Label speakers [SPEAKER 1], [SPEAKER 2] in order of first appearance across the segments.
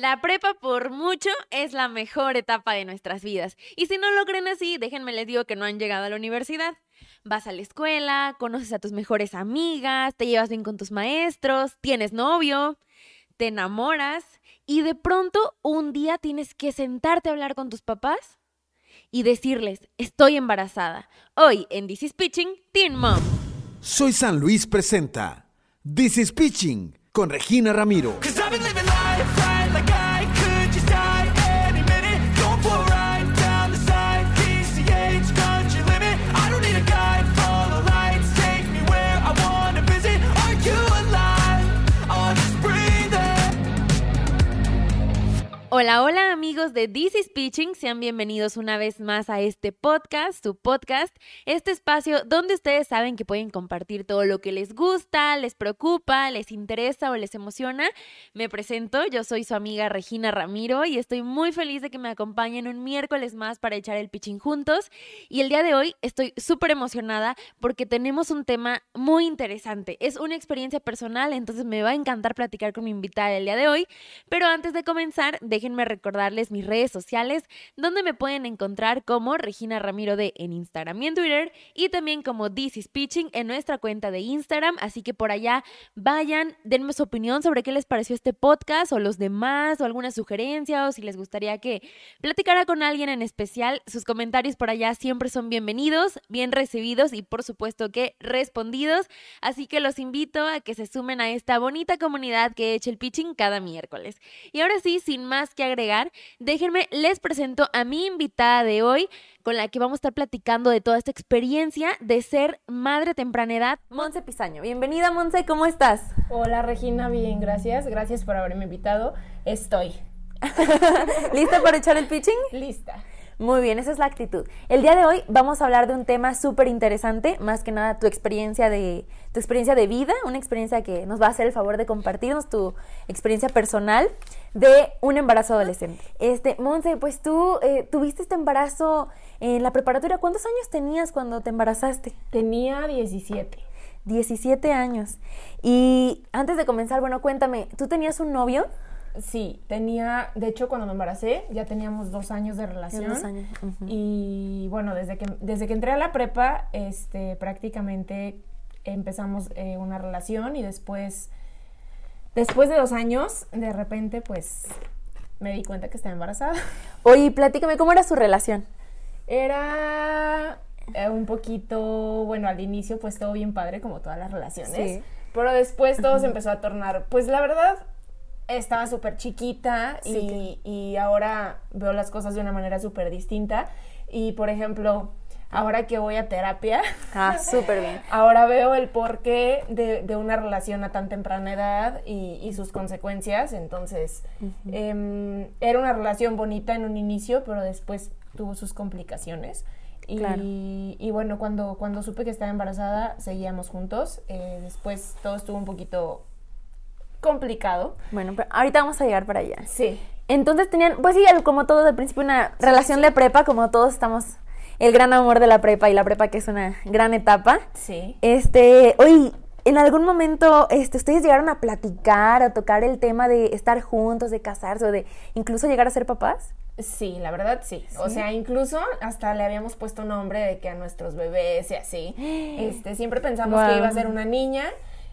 [SPEAKER 1] La prepa por mucho es la mejor etapa de nuestras vidas. Y si no lo creen así, déjenme les digo que no han llegado a la universidad. Vas a la escuela, conoces a tus mejores amigas, te llevas bien con tus maestros, tienes novio, te enamoras y de pronto un día tienes que sentarte a hablar con tus papás y decirles, estoy embarazada. Hoy en This is Pitching, Teen Mom.
[SPEAKER 2] Soy San Luis presenta This is Pitching con Regina Ramiro.
[SPEAKER 1] Hola, hola amigos de This is Pitching, sean bienvenidos una vez más a este podcast, su podcast, este espacio donde ustedes saben que pueden compartir todo lo que les gusta, les preocupa, les interesa o les emociona. Me presento, yo soy su amiga Regina Ramiro y estoy muy feliz de que me acompañen un miércoles más para echar el pitching juntos. Y el día de hoy estoy súper emocionada porque tenemos un tema muy interesante. Es una experiencia personal, entonces me va a encantar platicar con mi invitada el día de hoy. Pero antes de comenzar, déjenme recordarles mis redes sociales, donde me pueden encontrar como Regina Ramiro de en Instagram y en Twitter, y también como This is Pitching en nuestra cuenta de Instagram. Así que por allá vayan, denme su opinión sobre qué les pareció este podcast o los demás, o alguna sugerencia, o si les gustaría que platicara con alguien en especial. Sus comentarios por allá siempre son bienvenidos, bien recibidos y por supuesto que respondidos. Así que los invito a que se sumen a esta bonita comunidad que echa el pitching cada miércoles. Y ahora sí, sin más que agregar, déjenme, les presento a mi invitada de hoy, con la que vamos a estar platicando de toda esta experiencia de ser madre temprana edad, Monse Pisaño. Bienvenida, Monse, ¿cómo estás?
[SPEAKER 3] Hola Regina, bien, gracias. Gracias por haberme invitado. Estoy
[SPEAKER 1] ¿Lista para echar el pitching?
[SPEAKER 3] lista.
[SPEAKER 1] Muy bien, esa es la actitud. El día de hoy vamos a hablar de un tema súper interesante, más que nada tu experiencia de tu experiencia de vida, una experiencia que nos va a hacer el favor de compartirnos tu experiencia personal de un embarazo adolescente. Este, Monse, pues tú eh, tuviste este embarazo en la preparatoria. ¿Cuántos años tenías cuando te embarazaste?
[SPEAKER 3] Tenía 17.
[SPEAKER 1] 17 años. Y antes de comenzar, bueno, cuéntame, ¿tú tenías un novio?
[SPEAKER 3] Sí, tenía, de hecho cuando me embaracé ya teníamos dos años de relación.
[SPEAKER 1] dos años.
[SPEAKER 3] Y bueno, desde que, desde que entré a la prepa, este, prácticamente empezamos eh, una relación y después, después de dos años, de repente pues me di cuenta que estaba embarazada.
[SPEAKER 1] Oye, platícame, ¿cómo era su relación?
[SPEAKER 3] Era eh, un poquito, bueno, al inicio pues todo bien padre como todas las relaciones,
[SPEAKER 1] Sí.
[SPEAKER 3] pero después todo se empezó a tornar, pues la verdad estaba súper chiquita
[SPEAKER 1] Sí,
[SPEAKER 3] y, y ahora veo las cosas de una manera súper distinta y por ejemplo, ahora que voy a terapia,
[SPEAKER 1] Ah, súper bien.
[SPEAKER 3] ahora veo el porqué de, de una relación a tan temprana edad y, y sus consecuencias, entonces em, era una relación bonita en un inicio, pero después tuvo sus complicaciones. Y,
[SPEAKER 1] Claro.
[SPEAKER 3] y bueno, cuando, cuando supe que estaba embarazada, seguíamos juntos. Eh, después todo estuvo un poquito complicado.
[SPEAKER 1] Bueno, pero ahorita vamos a llegar para allá.
[SPEAKER 3] Sí.
[SPEAKER 1] Entonces tenían, pues sí, como todos al principio, una relación de prepa, como todos estamos, el gran amor de la prepa y la prepa que es una gran etapa.
[SPEAKER 3] Sí.
[SPEAKER 1] Este, oye, en algún momento, este, ustedes llegaron a platicar, a tocar el tema de estar juntos, de casarse o de incluso llegar a ser papás.
[SPEAKER 3] Sí, la verdad sí. O sea, incluso hasta le habíamos puesto nombre de que a nuestros bebés y así. Este, siempre pensamos que iba a ser una niña.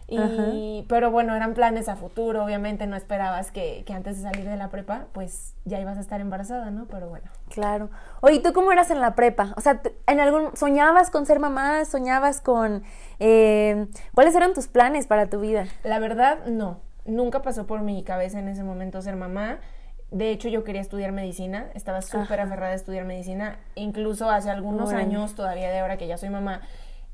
[SPEAKER 3] Y,
[SPEAKER 1] Ajá.
[SPEAKER 3] pero bueno, eran planes a futuro, obviamente no esperabas que, que antes de salir de la prepa, pues ya ibas a estar embarazada, ¿no? Pero bueno.
[SPEAKER 1] Claro. Oye, ¿tú cómo eras en la prepa? O sea, ¿en algún soñabas con ser mamá? ¿Soñabas con eh, cuáles eran tus planes para tu vida?
[SPEAKER 3] La verdad, no. Nunca pasó por mi cabeza en ese momento ser mamá. De hecho, yo quería estudiar medicina. Estaba súper aferrada a estudiar medicina. Incluso hace algunos años, todavía de ahora que ya soy mamá,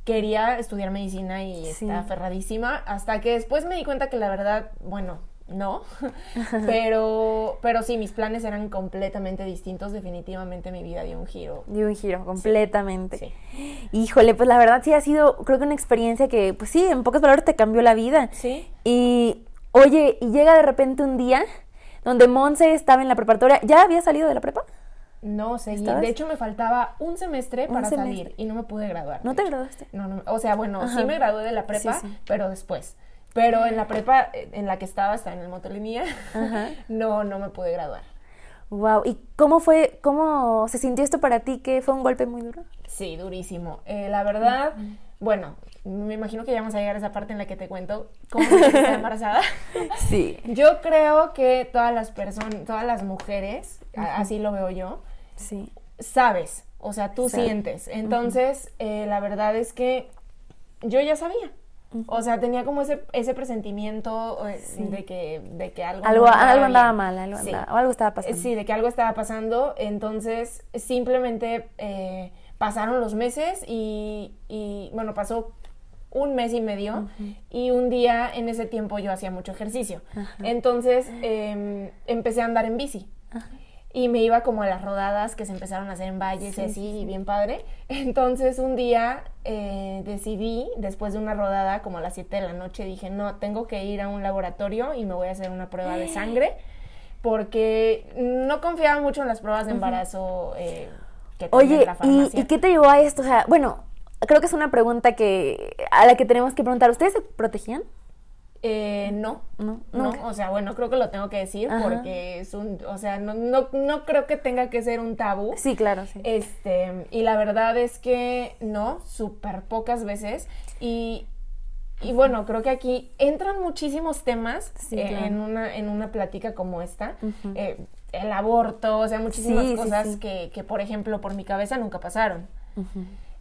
[SPEAKER 3] quería estudiar medicina y
[SPEAKER 1] Sí.
[SPEAKER 3] estaba aferradísima. Hasta que después me di cuenta que la verdad, bueno, no. pero, pero sí, mis planes eran completamente distintos. Definitivamente mi vida dio un giro.
[SPEAKER 1] Dio un giro completamente.
[SPEAKER 3] Sí.
[SPEAKER 1] Híjole, pues la verdad sí ha sido, creo que una experiencia que, pues sí, en pocas palabras te cambió la vida.
[SPEAKER 3] Sí.
[SPEAKER 1] Y, oye, y llega de repente un día donde Monse estaba en la preparatoria. ¿Ya había salido de la prepa?
[SPEAKER 3] No, seguí.
[SPEAKER 1] ¿Estabas?
[SPEAKER 3] De hecho, me faltaba un semestre
[SPEAKER 1] Un
[SPEAKER 3] para
[SPEAKER 1] semestre.
[SPEAKER 3] salir y no me pude graduar.
[SPEAKER 1] ¿No te
[SPEAKER 3] hecho.
[SPEAKER 1] graduaste?
[SPEAKER 3] No, no, o sea, bueno,
[SPEAKER 1] Ajá.
[SPEAKER 3] sí me gradué de la prepa,
[SPEAKER 1] Sí, sí.
[SPEAKER 3] pero después. Pero en la prepa eh, en la que estaba, hasta en el motolinía, no, no me pude graduar.
[SPEAKER 1] Wow. ¿Y cómo fue, cómo se sintió esto para ti? ¿Que fue un golpe muy duro?
[SPEAKER 3] Sí, durísimo. Eh, la verdad, bueno, me imagino que ya vamos a llegar a esa parte en la que te cuento cómo sentí embarazada.
[SPEAKER 1] Sí.
[SPEAKER 3] Yo creo que todas las personas, todas las mujeres, así lo veo yo,
[SPEAKER 1] Sí.
[SPEAKER 3] sabes, o sea, tú sientes. Entonces, eh, la verdad es que yo ya sabía. O sea, tenía como ese, ese presentimiento eh, de, que, de que algo,
[SPEAKER 1] Algo,
[SPEAKER 3] no andaba
[SPEAKER 1] algo andaba
[SPEAKER 3] bien.
[SPEAKER 1] mal, algo,
[SPEAKER 3] Sí.
[SPEAKER 1] andaba, o algo estaba pasando.
[SPEAKER 3] Sí, de que algo estaba pasando. Entonces, simplemente eh, pasaron los meses y, y, bueno, pasó un mes y medio y un día en ese tiempo yo hacía mucho ejercicio. Entonces, em, empecé a andar en bici. Y me iba como a las rodadas que se empezaron a hacer en valles y así, bien padre. Entonces un día eh, decidí, después de una rodada, como a las 7 de la noche, dije, no, tengo que ir a un laboratorio y me voy a hacer una prueba de sangre, porque no confiaba mucho en las pruebas de embarazo eh, que
[SPEAKER 1] Oye,
[SPEAKER 3] la
[SPEAKER 1] ¿y. ¿y qué te llevó a esto? O sea, bueno, creo que es una pregunta que a la que tenemos que preguntar. ¿Ustedes se protegían?
[SPEAKER 3] Eh, no,
[SPEAKER 1] No,
[SPEAKER 3] no, o sea, bueno, creo que lo tengo que decir
[SPEAKER 1] Ajá.
[SPEAKER 3] porque es un, o sea, no, no, no creo que tenga que ser un tabú.
[SPEAKER 1] Sí, claro, sí.
[SPEAKER 3] Este, y la verdad es que no, súper pocas veces. Y, y bueno, creo que aquí entran muchísimos temas
[SPEAKER 1] Sí,
[SPEAKER 3] eh,
[SPEAKER 1] claro.
[SPEAKER 3] en, una, en una plática como esta. Eh, el aborto, o sea, muchísimas
[SPEAKER 1] Sí,
[SPEAKER 3] cosas
[SPEAKER 1] sí.
[SPEAKER 3] Que, que, por ejemplo, por mi cabeza nunca pasaron.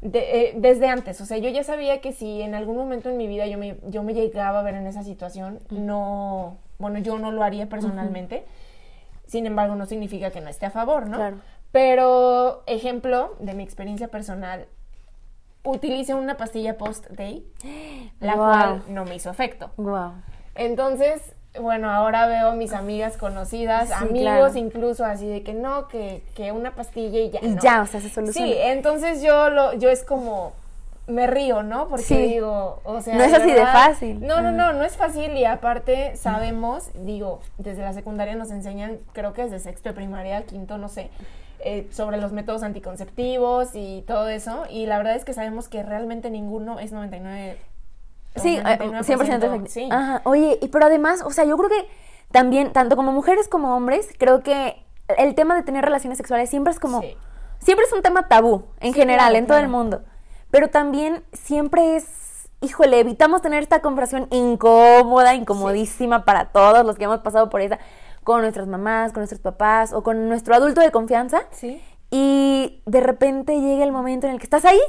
[SPEAKER 3] De- eh, desde antes, o sea, yo ya sabía que si en algún momento en mi vida yo me, yo me llegaba a ver en esa situación, no, bueno, yo no lo haría personalmente. Sin embargo, no significa que no esté a favor, ¿no?
[SPEAKER 1] Claro.
[SPEAKER 3] Pero, ejemplo de mi experiencia personal, utilicé una pastilla post-day, la
[SPEAKER 1] Wow.
[SPEAKER 3] cual no me hizo efecto.
[SPEAKER 1] Wow.
[SPEAKER 3] Entonces, bueno, ahora veo mis amigas conocidas,
[SPEAKER 1] Sí,
[SPEAKER 3] amigos
[SPEAKER 1] claro.
[SPEAKER 3] incluso, así de que no, que, que una pastilla y ya.
[SPEAKER 1] Y
[SPEAKER 3] ¿no?
[SPEAKER 1] ya, o sea, se soluciona.
[SPEAKER 3] Sí, entonces yo lo, yo es como me río, ¿no? Porque
[SPEAKER 1] Sí.
[SPEAKER 3] digo, o sea,
[SPEAKER 1] No es así de fácil.
[SPEAKER 3] No, no, no, no es fácil y aparte sabemos, digo, desde la secundaria nos enseñan, creo que desde sexto de primaria, quinto, no sé, eh, sobre los métodos anticonceptivos y todo eso y la verdad es que sabemos que realmente ninguno es 99 o
[SPEAKER 1] Sí, eh,
[SPEAKER 3] 99%,
[SPEAKER 1] 100% efectivo.
[SPEAKER 3] Sí.
[SPEAKER 1] Ajá. Oye, y pero además, o sea, yo creo que también, tanto como mujeres como hombres, creo que el tema de tener relaciones sexuales siempre es como,
[SPEAKER 3] Sí.
[SPEAKER 1] siempre es un tema tabú, en
[SPEAKER 3] Sí,
[SPEAKER 1] general,
[SPEAKER 3] claro,
[SPEAKER 1] en todo el mundo. Pero también siempre es, híjole, evitamos tener esta conversación incómoda, incomodísima para todos los que hemos pasado por esa, con nuestras mamás, con nuestros papás o con nuestro adulto de confianza.
[SPEAKER 3] Sí.
[SPEAKER 1] Y de repente llega el momento en el que estás ahí.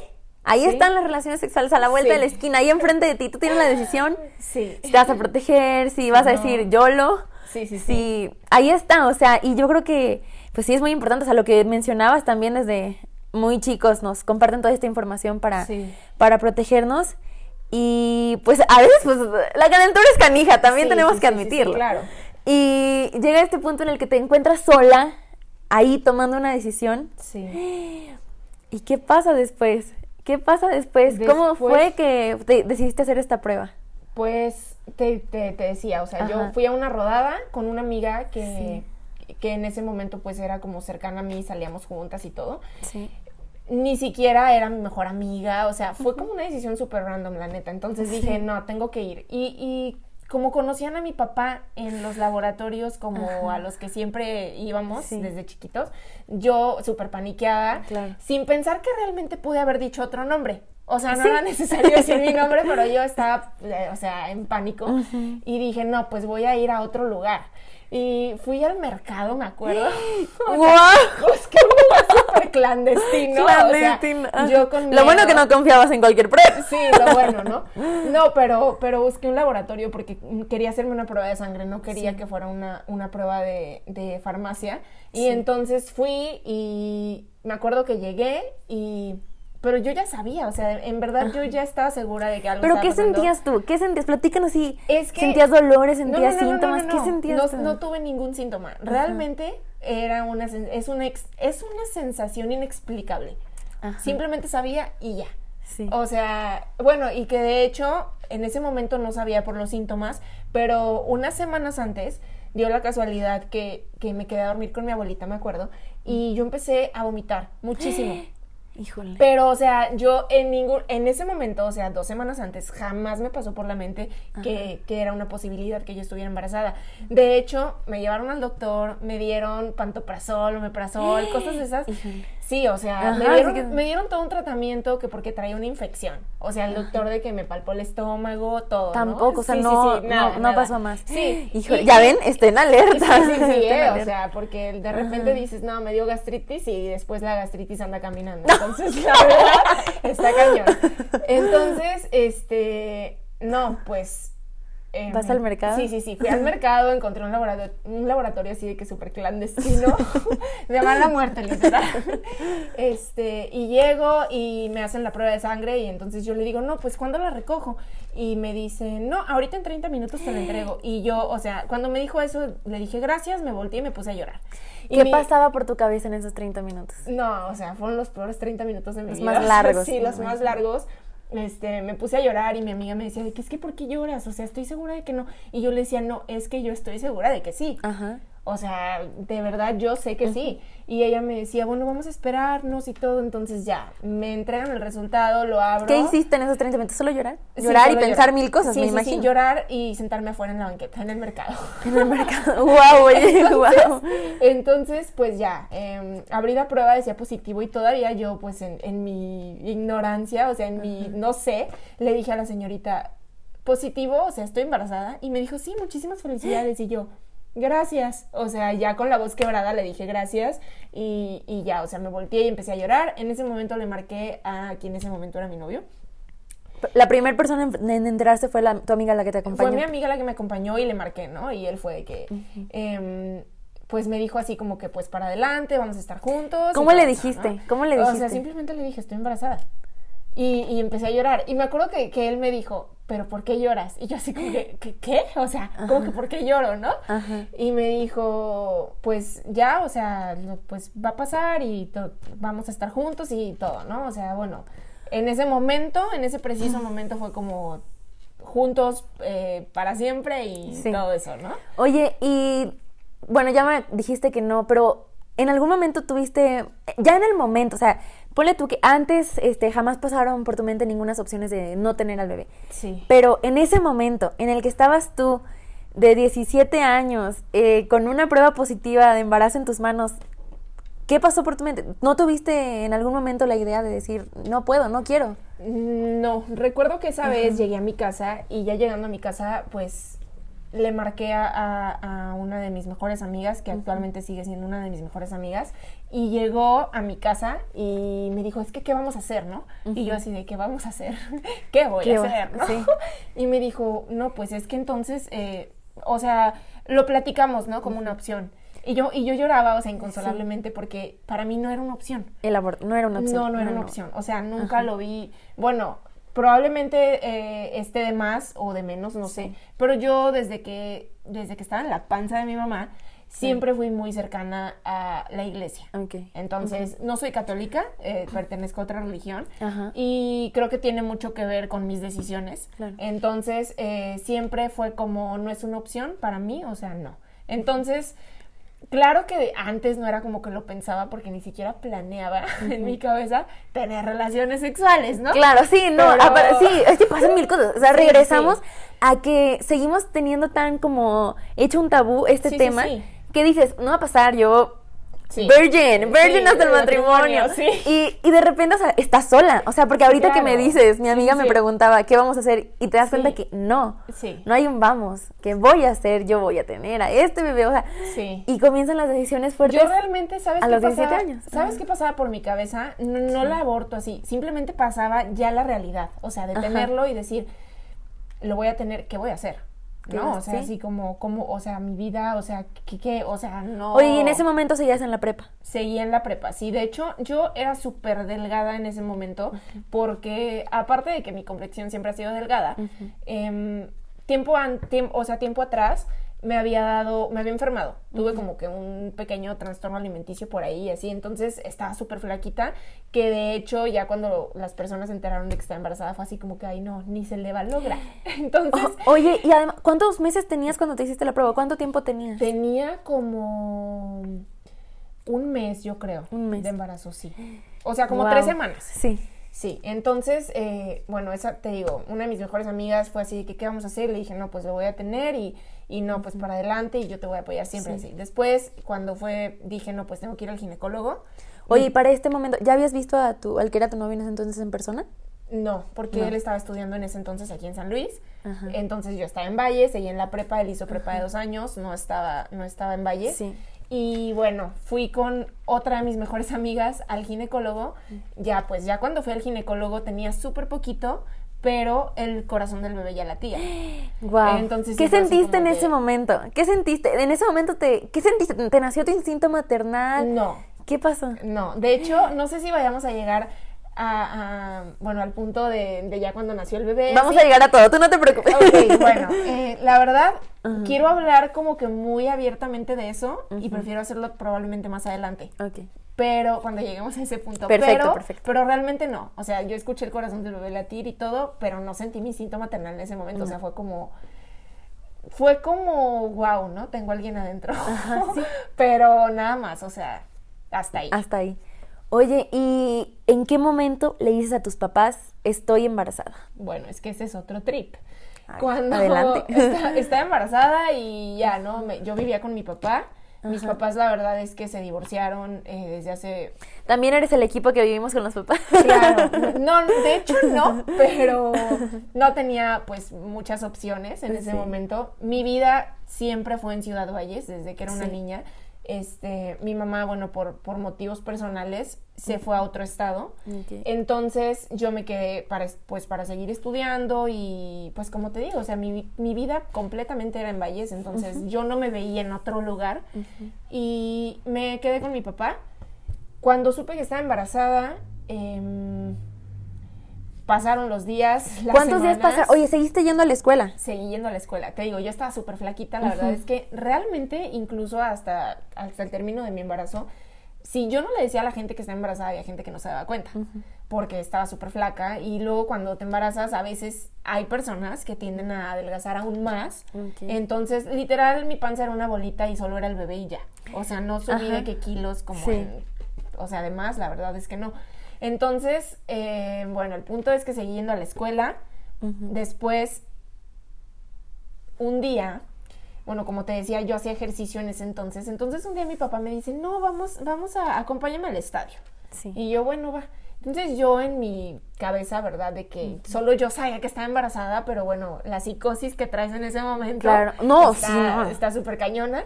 [SPEAKER 1] Ahí
[SPEAKER 3] Sí.
[SPEAKER 1] están las relaciones sexuales a la vuelta
[SPEAKER 3] Sí.
[SPEAKER 1] de la esquina, ahí enfrente de ti. Tú tienes la decisión
[SPEAKER 3] Sí.
[SPEAKER 1] si te vas a proteger, si vas a decir YOLO.
[SPEAKER 3] Sí, sí, sí.
[SPEAKER 1] Sí, ahí está. O sea, y yo creo que, pues sí es muy importante. O sea, lo que mencionabas también desde muy chicos nos comparten toda esta información para,
[SPEAKER 3] Sí.
[SPEAKER 1] para protegernos. Y pues a veces, pues la calentura es canija, también tenemos que admitirlo.
[SPEAKER 3] claro.
[SPEAKER 1] Y llega este punto en el que te encuentras sola, ahí tomando una decisión.
[SPEAKER 3] Sí.
[SPEAKER 1] ¿Y qué pasa después? ¿Qué pasa después? ¿Cómo fue que te decidiste hacer esta prueba?
[SPEAKER 3] Pues te, te, te decía, o sea,
[SPEAKER 1] Ajá.
[SPEAKER 3] yo fui a una rodada con una amiga que, que en ese momento pues era como cercana a mí, salíamos juntas y todo.
[SPEAKER 1] Sí.
[SPEAKER 3] Ni siquiera era mi mejor amiga, o sea, fue como una decisión súper random, la neta. Entonces dije, no, tengo que ir. Y, y como conocían a mi papá en los laboratorios como a los que siempre íbamos
[SPEAKER 1] Sí.
[SPEAKER 3] desde chiquitos, yo súper paniqueada,
[SPEAKER 1] Claro.
[SPEAKER 3] sin pensar que realmente pude haber dicho otro nombre. O sea, no
[SPEAKER 1] Sí.
[SPEAKER 3] era necesario decir mi nombre, pero yo estaba, eh, o sea, en pánico. Y dije, no, pues voy a ir a otro lugar. Y fui al mercado, me acuerdo. Lugar súper clandestino. o sea,
[SPEAKER 1] Clandestino. Ajá.
[SPEAKER 3] yo con
[SPEAKER 1] Lo bueno que no confiabas en cualquier prueba.
[SPEAKER 3] Sí, lo bueno, ¿no? No, pero, pero busqué un laboratorio porque quería hacerme una prueba de sangre, no quería que fuera una, una prueba de, de farmacia. Y entonces fui y me acuerdo que llegué y... Pero yo ya sabía, o sea, en verdad yo ya estaba segura de que algo
[SPEAKER 1] ¿Pero
[SPEAKER 3] estaba
[SPEAKER 1] qué
[SPEAKER 3] pasando.
[SPEAKER 1] sentías tú? ¿Qué sentías? Platícanos si
[SPEAKER 3] Es que-
[SPEAKER 1] sentías dolores, sentías
[SPEAKER 3] no, no, no,
[SPEAKER 1] síntomas. ¿Qué sentías
[SPEAKER 3] No,
[SPEAKER 1] tú?
[SPEAKER 3] no tuve ningún síntoma. Realmente era una, es una, es una sensación inexplicable.
[SPEAKER 1] Ajá.
[SPEAKER 3] Simplemente sabía y ya.
[SPEAKER 1] Sí.
[SPEAKER 3] O sea, bueno, y que de hecho en ese momento no sabía por los síntomas, pero unas semanas antes dio la casualidad que, que me quedé a dormir con mi abuelita, me acuerdo, y yo empecé a vomitar muchísimo.
[SPEAKER 1] Híjole.
[SPEAKER 3] Pero, o sea, yo en ningún, en ese momento, o sea, dos semanas antes, jamás me pasó por la mente que, que era una posibilidad que yo estuviera embarazada. De hecho, me llevaron al doctor, me dieron pantoprazol, omeprazol, cosas de esas.
[SPEAKER 1] Híjole.
[SPEAKER 3] Sí, o sea,
[SPEAKER 1] Ajá,
[SPEAKER 3] me, dieron,
[SPEAKER 1] que-
[SPEAKER 3] me dieron todo un tratamiento que porque traía una infección. O sea, el doctor de que me palpó el estómago, todo. ¿no?
[SPEAKER 1] Tampoco, o sea,
[SPEAKER 3] Sí, sí,
[SPEAKER 1] no,
[SPEAKER 3] sí, nada,
[SPEAKER 1] no, no pasó más.
[SPEAKER 3] Sí. Y-
[SPEAKER 1] ya ven, estén alerta.
[SPEAKER 3] Sí, sí, sí, eh, o sea, porque de repente dices, no, me dio gastritis y después la gastritis anda caminando. Entonces, la verdad, está cañón. Entonces, este, no, pues... eh,
[SPEAKER 1] ¿Vas al mercado?
[SPEAKER 3] Sí, sí, sí. Fui al mercado, encontré un laboratorio, un laboratorio así de que súper clandestino, de mala muerte, literal. Este, y llego y me hacen la prueba de sangre y entonces yo le digo, no, pues ¿cuándo la recojo? Y me dice, no, ahorita en 30 minutos te la entrego. Y yo, o sea, cuando me dijo eso, le dije gracias, me volteé y me puse a llorar. Y
[SPEAKER 1] ¿Qué
[SPEAKER 3] mi-
[SPEAKER 1] pasaba por tu cabeza en esos 30 minutos?
[SPEAKER 3] no, o sea, fueron los peores 30 minutos de mi
[SPEAKER 1] Los
[SPEAKER 3] vida.
[SPEAKER 1] más largos,
[SPEAKER 3] Sí, los más largos. Este, me puse a llorar y mi amiga me decía, de que es que ¿por qué lloras? O sea, estoy segura de que no. Y yo le decía, no, es que yo estoy segura de que sí.
[SPEAKER 1] Ajá.
[SPEAKER 3] O sea, de verdad yo sé que sí. Y ella me decía, bueno, vamos a esperarnos y todo. Entonces ya, me entregan el resultado, lo abro.
[SPEAKER 1] ¿Qué hiciste en esos 30 minutos? ¿Solo llorar?
[SPEAKER 3] Sí,
[SPEAKER 1] Llorar y pensar
[SPEAKER 3] llorar.
[SPEAKER 1] mil cosas,
[SPEAKER 3] Sí,
[SPEAKER 1] me
[SPEAKER 3] sí,
[SPEAKER 1] imagino.
[SPEAKER 3] Sí, llorar y sentarme afuera en la banqueta, en el mercado.
[SPEAKER 1] En el mercado. ¡Wow, oye! ¡Wow!
[SPEAKER 3] Entonces, pues ya, eh, abrí la prueba, decía positivo y todavía yo, pues en, en mi ignorancia, o sea, en mi no sé, le dije a la señorita, positivo, o sea, estoy embarazada. Y me dijo, sí, muchísimas felicidades. Y yo, gracias. O sea, ya con la voz quebrada le dije gracias y, y ya, o sea, me volteé y empecé a llorar. En ese momento le marqué a quien en ese momento era mi novio.
[SPEAKER 1] La primera persona en en enterarse fue la, tu amiga la que te acompañó.
[SPEAKER 3] Fue mi amiga la que me acompañó y le marqué, ¿no? Y él fue de que, em, pues me dijo así como que, pues para adelante, vamos a estar juntos.
[SPEAKER 1] ¿Cómo le dijiste?
[SPEAKER 3] ¿no?
[SPEAKER 1] ¿Cómo le
[SPEAKER 3] O sea,
[SPEAKER 1] dijiste?
[SPEAKER 3] simplemente le dije, estoy embarazada. Y, y empecé a llorar. Y me acuerdo que, que él me dijo, ¿pero por qué lloras? Y yo así como que, ¿qué? qué? O sea, como que ¿por qué lloro, no?
[SPEAKER 1] Ajá.
[SPEAKER 3] Y me dijo, pues ya, o sea, pues va a pasar y vamos a estar juntos y todo, ¿no? O sea, bueno, en ese momento, en ese preciso momento fue como juntos eh, para siempre y
[SPEAKER 1] Sí.
[SPEAKER 3] todo eso, ¿no?
[SPEAKER 1] Oye, y bueno, ya me dijiste que no, pero en algún momento tuviste, ya en el momento, o sea, ponle tú que antes este, jamás pasaron por tu mente ninguna opciones de no tener al bebé.
[SPEAKER 3] Sí.
[SPEAKER 1] Pero en ese momento en el que estabas tú de 17 años eh, con una prueba positiva de embarazo en tus manos, ¿qué pasó por tu mente? ¿No tuviste en algún momento la idea de decir, no puedo, no quiero?
[SPEAKER 3] No, recuerdo que esa vez llegué a mi casa y ya llegando a mi casa, pues le marqué a, a- a una de mis mejores amigas, que actualmente sigue siendo una de mis mejores amigas, y llegó a mi casa y me dijo, es que, ¿qué vamos a hacer, no? Y yo así de, ¿qué vamos a hacer? ¿Qué voy
[SPEAKER 1] ¿Qué
[SPEAKER 3] a hacer, no?
[SPEAKER 1] sí.
[SPEAKER 3] Y me dijo, no, pues es que entonces, eh, o sea, lo platicamos, ¿no? Como una opción. Y yo, y yo lloraba, o sea, inconsolablemente, porque para mí no era una opción.
[SPEAKER 1] El aborto no era una opción.
[SPEAKER 3] No, no era una opción. O sea, nunca lo vi. Bueno, probablemente eh, esté de más o de menos, no sé. Pero yo desde que, desde que estaba en la panza de mi mamá, siempre fui muy cercana a la iglesia.
[SPEAKER 1] Ok.
[SPEAKER 3] Entonces, no soy católica, eh, pertenezco a otra religión
[SPEAKER 1] Ajá.
[SPEAKER 3] y creo que tiene mucho que ver con mis decisiones.
[SPEAKER 1] Claro.
[SPEAKER 3] Entonces, eh, siempre fue como, no es una opción para mí, o sea, no. Entonces, claro que antes no era como que lo pensaba porque ni siquiera planeaba en mi cabeza tener relaciones sexuales, ¿no?
[SPEAKER 1] Claro, sí, no,
[SPEAKER 3] Pero-
[SPEAKER 1] sí, es que pasan mil cosas. O sea,
[SPEAKER 3] Sí,
[SPEAKER 1] regresamos
[SPEAKER 3] sí.
[SPEAKER 1] a que seguimos teniendo tan como hecho un tabú este
[SPEAKER 3] Sí, sí,
[SPEAKER 1] tema que dices, no va a pasar, yo
[SPEAKER 3] Sí.
[SPEAKER 1] virgin, virgin
[SPEAKER 3] Sí,
[SPEAKER 1] hasta el matrimonio.
[SPEAKER 3] matrimonio, sí.
[SPEAKER 1] Y, y de repente, o sea, estás sola. O sea, porque ahorita que me dices, mi amiga me preguntaba, ¿qué vamos a hacer? Y te das cuenta que no,
[SPEAKER 3] Sí.
[SPEAKER 1] no hay un vamos, que voy a hacer, yo voy a tener a este bebé, o sea,
[SPEAKER 3] Sí.
[SPEAKER 1] y comienzan las decisiones fuertes.
[SPEAKER 3] Yo realmente, ¿sabes
[SPEAKER 1] a
[SPEAKER 3] qué
[SPEAKER 1] los 17
[SPEAKER 3] pasaba?
[SPEAKER 1] años.
[SPEAKER 3] ¿Sabes qué pasaba por mi cabeza? No, no la aborto así, simplemente pasaba ya la realidad, o sea, de
[SPEAKER 1] Ajá.
[SPEAKER 3] tenerlo y decir, lo voy a tener, ¿qué voy a hacer?
[SPEAKER 1] ¿Qué
[SPEAKER 3] ¿No? O sea,
[SPEAKER 1] sí?
[SPEAKER 3] así como, como, o sea, mi vida, o sea, ¿qué, qué? O sea, no.
[SPEAKER 1] Oye, y en ese momento seguías en la prepa.
[SPEAKER 3] Seguía en la prepa, sí. De hecho, yo era súper delgada en ese momento porque, aparte de que mi complexión siempre ha sido delgada, em, tiempo, an- tiemp- o sea, tiempo atrás me había dado, me había enfermado. Tuve como que un pequeño trastorno alimenticio por ahí y así. Entonces estaba súper flaquita, que de hecho ya cuando las personas se enteraron de que estaba embarazada fue así como que, ay no, ni se le va a lograr. Entonces...
[SPEAKER 1] Oye, y además, ¿cuántos meses tenías cuando te hiciste la prueba? ¿Cuánto tiempo tenías?
[SPEAKER 3] Tenía como Un mes, yo creo.
[SPEAKER 1] Un mes.
[SPEAKER 3] De embarazo, sí. O sea, como
[SPEAKER 1] Wow.
[SPEAKER 3] tres semanas.
[SPEAKER 1] Sí.
[SPEAKER 3] Sí, entonces, eh, bueno, esa te digo, una de mis mejores amigas fue así que, ¿qué vamos a hacer? Le dije, no, pues lo voy a tener y, y no, pues para adelante y yo te voy a apoyar siempre
[SPEAKER 1] Sí.
[SPEAKER 3] así. Después, cuando fue, dije, no, pues tengo que ir al ginecólogo.
[SPEAKER 1] Oye, y para este momento, ¿ya habías visto a tu, al que era tu novio en ese entonces en persona?
[SPEAKER 3] No, porque
[SPEAKER 1] No.
[SPEAKER 3] él estaba estudiando en ese entonces aquí en San Luis.
[SPEAKER 1] Ajá.
[SPEAKER 3] Entonces yo estaba en Valle, seguí en la prepa, él hizo prepa de dos años, no estaba, no estaba en Valle.
[SPEAKER 1] Sí.
[SPEAKER 3] Y bueno, fui con otra de mis mejores amigas al ginecólogo. Ya, pues ya cuando fui al ginecólogo tenía súper poquito, pero el corazón del bebé ya latía.
[SPEAKER 1] Wow.
[SPEAKER 3] Entonces,
[SPEAKER 1] ¿Qué sentiste en ese momento? ¿Qué sentiste? En ese momento te, ¿qué sentiste? ¿Te nació tu instinto maternal?
[SPEAKER 3] No,
[SPEAKER 1] ¿Qué pasó?
[SPEAKER 3] no. De hecho, no sé si vayamos a llegar a, a- bueno, al punto de, de ya cuando nació el bebé.
[SPEAKER 1] Vamos a llegar a todo, tú no te preocupes.
[SPEAKER 3] Ok, bueno, eh, la verdad, quiero hablar como que muy abiertamente de eso y prefiero hacerlo probablemente más adelante.
[SPEAKER 1] Ok.
[SPEAKER 3] Pero cuando lleguemos a ese punto.
[SPEAKER 1] Perfecto,
[SPEAKER 3] pero,
[SPEAKER 1] perfecto.
[SPEAKER 3] Pero realmente no. O sea, yo escuché el corazón del bebé latir y todo, pero no sentí mi instinto maternal en ese momento. O sea, fue como. Fue como, wow, ¿no? Tengo a alguien adentro. pero nada más, o sea, hasta ahí.
[SPEAKER 1] Hasta ahí. Oye, ¿y en qué momento le dices a tus papás, estoy embarazada?
[SPEAKER 3] Bueno, es que ese es otro trip.
[SPEAKER 1] Ay,
[SPEAKER 3] Cuando
[SPEAKER 1] adelante.
[SPEAKER 3] está- estaba embarazada y ya, ¿no? Me- yo vivía con mi papá. Mis papás, la verdad es que se divorciaron eh, desde hace
[SPEAKER 1] También eres el equipo que vivimos con los papás.
[SPEAKER 3] Claro, no, de hecho no, pero no tenía pues muchas opciones en ese momento. Mi vida siempre fue en Ciudad Valles desde que era una
[SPEAKER 1] Sí.
[SPEAKER 3] niña. Este, mi mamá, bueno, por, por motivos personales, se fue a otro estado. Entonces yo me quedé para, pues, para seguir estudiando y pues como te digo, o sea, mi, mi vida completamente era en Valles, entonces yo no me veía en otro lugar y me quedé con mi papá. Cuando supe que estaba embarazada, em, pasaron los días. las
[SPEAKER 1] ¿Cuántos días pasaron? Oye, ¿seguiste yendo a la escuela?
[SPEAKER 3] Seguí yendo a la escuela. Te digo, yo estaba súper flaquita. La verdad es que realmente, incluso hasta, hasta el término de mi embarazo, si yo no le decía a la gente que está embarazada, había gente que no se daba cuenta. Porque estaba súper flaca. Y luego cuando te embarazas, a veces hay personas que tienden a adelgazar aún más. Entonces, literal, mi panza era una bolita y solo era el bebé y ya. O sea, no subí de que kilos como
[SPEAKER 1] Sí.
[SPEAKER 3] en o sea, además, la verdad es que no. Entonces, eh, bueno, el punto es que seguí yendo a la escuela. Después, un día, bueno, como te decía, yo hacía ejercicio en ese entonces. Entonces, un día mi papá me dice, no, vamos, vamos a, acompáñame al estadio.
[SPEAKER 1] Sí.
[SPEAKER 3] Y yo, bueno, va. Entonces yo en mi cabeza, ¿verdad? De que solo yo sabía que estaba embarazada, pero bueno, la psicosis que traes en ese momento.
[SPEAKER 1] Claro. No,
[SPEAKER 3] está,
[SPEAKER 1] sí, no.
[SPEAKER 3] Está súper cañona.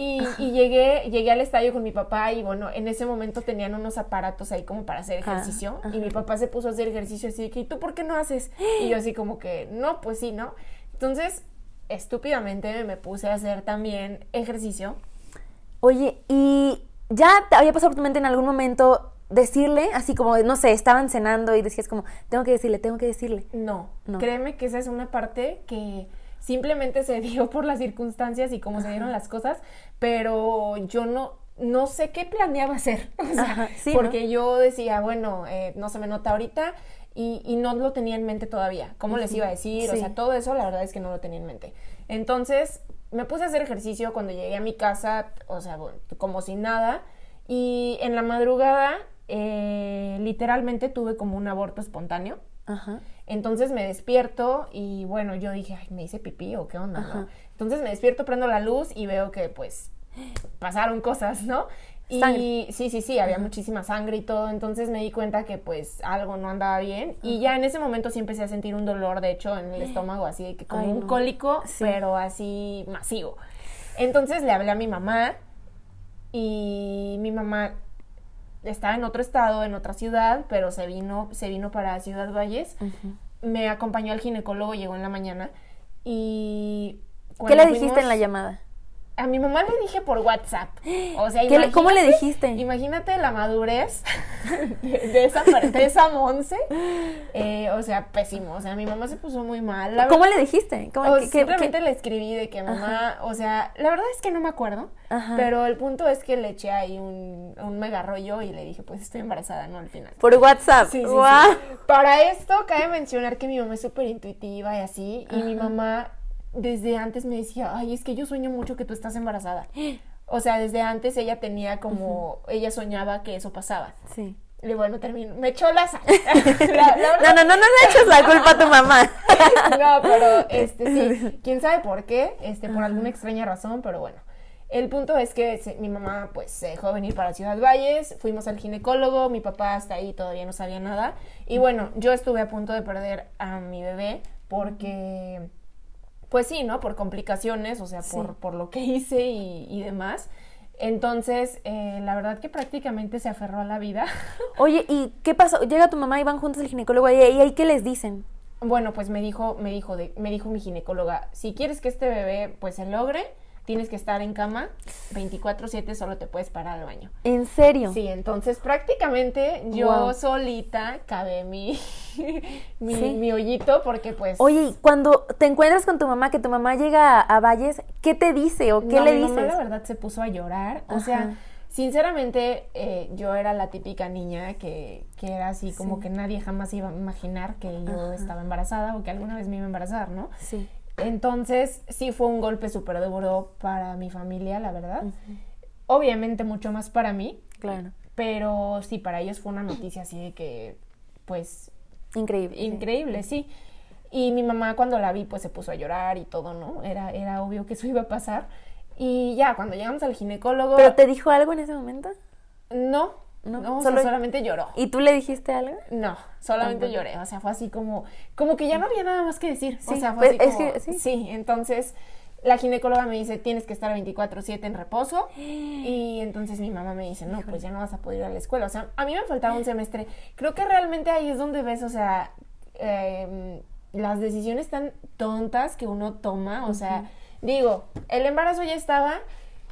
[SPEAKER 3] Y, y llegué, llegué al estadio con mi papá y bueno, en ese momento tenían unos aparatos ahí como para hacer ejercicio. Y mi papá se puso a hacer ejercicio así que, ¿y tú por qué no haces? Y yo así como que, no, pues sí, ¿no? Entonces, estúpidamente me puse a hacer también ejercicio.
[SPEAKER 1] Oye, ¿y ya te había pasado por tu mente en algún momento decirle, así como, no sé, estaban cenando y decías como, tengo que decirle, tengo que decirle?
[SPEAKER 3] No,
[SPEAKER 1] No.
[SPEAKER 3] créeme que esa es una parte que simplemente se dio por las circunstancias y cómo se dieron las cosas, pero yo no, no sé qué planeaba hacer. O sea,
[SPEAKER 1] Ajá, sí, ¿no?
[SPEAKER 3] porque yo decía, bueno, eh, no se me nota ahorita y, y no lo tenía en mente todavía. ¿Cómo les iba a decir? O sea, todo eso la verdad es que no lo tenía en mente. Entonces, me puse a hacer ejercicio cuando llegué a mi casa, o sea, bueno, como si nada. Y en la madrugada, eh, literalmente tuve como un aborto espontáneo.
[SPEAKER 1] Ajá.
[SPEAKER 3] Entonces me despierto y bueno, yo dije, ay, me hice pipí o qué onda,
[SPEAKER 1] Ajá.
[SPEAKER 3] ¿no? Entonces me despierto, prendo la luz y veo que pues pasaron cosas, ¿no? Y
[SPEAKER 1] Sangre.
[SPEAKER 3] sí, sí, sí, había muchísima sangre y todo, entonces me di cuenta que pues algo no andaba bien y ya en ese momento sí empecé a sentir un dolor, de hecho, en el estómago, así de que como
[SPEAKER 1] Ay,
[SPEAKER 3] un
[SPEAKER 1] no.
[SPEAKER 3] cólico,
[SPEAKER 1] Sí.
[SPEAKER 3] pero así masivo. Entonces le hablé a mi mamá y mi mamá estaba en otro estado, en otra ciudad, pero se vino, se vino para Ciudad Valles. Me acompañó al ginecólogo, llegó en la mañana y...
[SPEAKER 1] ¿Qué le dijiste
[SPEAKER 3] fuimos-
[SPEAKER 1] en la llamada?
[SPEAKER 3] A mi mamá le dije por WhatsApp. O sea,
[SPEAKER 1] ¿Qué le- ¿Cómo le dijiste?
[SPEAKER 3] Imagínate la madurez de, de esa, de esa. Eh, o sea, pésimo. O sea, mi mamá se puso muy mal. La
[SPEAKER 1] ¿Cómo
[SPEAKER 3] verdad-
[SPEAKER 1] le dijiste? ¿Cómo,
[SPEAKER 3] o
[SPEAKER 1] qué-
[SPEAKER 3] simplemente
[SPEAKER 1] qué-
[SPEAKER 3] le escribí de que mamá, o sea, la verdad es que no me acuerdo,
[SPEAKER 1] Ajá.
[SPEAKER 3] pero el punto es que le eché ahí un, un mega rollo y le dije, pues estoy embarazada, ¿no? Al final.
[SPEAKER 1] Por WhatsApp.
[SPEAKER 3] Sí, sí. Para esto cabe mencionar que mi mamá es súper intuitiva y así, y mi mamá desde antes me decía, ay, es que yo sueño mucho que tú estás embarazada. O sea, desde antes ella tenía como, ella soñaba que eso pasaba.
[SPEAKER 1] Sí.
[SPEAKER 3] Y bueno, termino, me echó la sal. La-
[SPEAKER 1] No, no, no, no le eches la culpa a tu mamá.
[SPEAKER 3] no, pero este sí, quién sabe por qué, este por alguna extraña razón, pero bueno. El punto es que se- mi mamá pues se dejó venir para Ciudad Valles, fuimos al ginecólogo, mi papá hasta ahí todavía no sabía nada y bueno, yo estuve a punto de perder a mi bebé porque pues sí, ¿no? Por complicaciones, o sea, por, por lo que hice y, y demás. Entonces, eh, la verdad que prácticamente se aferró a la vida.
[SPEAKER 1] Oye, ¿y qué pasó? Llega tu mamá y van juntos al ginecólogo y y ahí qué les dicen.
[SPEAKER 3] Bueno, pues me dijo, me dijo, de, me dijo mi ginecóloga, si quieres que este bebé pues se logre, tienes que estar en cama 24/7, solo te puedes parar al baño.
[SPEAKER 1] ¿En serio?
[SPEAKER 3] Sí, entonces prácticamente yo solita cavé mi, mi,
[SPEAKER 1] Sí.
[SPEAKER 3] mi hoyito porque pues...
[SPEAKER 1] Oye, y cuando te encuentras con tu mamá, que tu mamá llega a, a Valles, ¿qué te dice o qué
[SPEAKER 3] no,
[SPEAKER 1] le
[SPEAKER 3] mi
[SPEAKER 1] dices?
[SPEAKER 3] mamá la verdad se puso a llorar, o sea, sinceramente eh, yo era la típica niña que, que era así como
[SPEAKER 1] Sí.
[SPEAKER 3] que nadie jamás iba a imaginar que yo estaba embarazada o que alguna vez me iba a embarazar, ¿no?
[SPEAKER 1] Sí.
[SPEAKER 3] Entonces, sí fue un golpe súper duro para mi familia, la verdad. Obviamente mucho más para mí,
[SPEAKER 1] Claro.
[SPEAKER 3] pero sí, para ellos fue una noticia así de que, pues,
[SPEAKER 1] Increíble. sí.
[SPEAKER 3] increíble, sí. Y mi mamá cuando la vi, pues se puso a llorar y todo, ¿no? Era, era obvio que eso iba a pasar. Y ya, cuando llegamos al ginecólogo...
[SPEAKER 1] ¿Pero te dijo algo en ese momento?
[SPEAKER 3] No,
[SPEAKER 1] No,
[SPEAKER 3] no, o sea, solamente lloró.
[SPEAKER 1] ¿Y tú le dijiste algo?
[SPEAKER 3] No, solamente lloré, o sea, fue así como, como que ya no había nada más que decir, o
[SPEAKER 1] Sí,
[SPEAKER 3] sea, fue así
[SPEAKER 1] pues, es
[SPEAKER 3] como,
[SPEAKER 1] que sí.
[SPEAKER 3] sí, entonces la ginecóloga me dice, tienes que estar 24/7 en reposo, y entonces mi mamá me dice, no, pues ya no vas a poder ir a la escuela, o sea, a mí me faltaba un semestre, creo que realmente ahí es donde ves, o sea, em, las decisiones tan tontas que uno toma, o sea, digo, el embarazo ya estaba,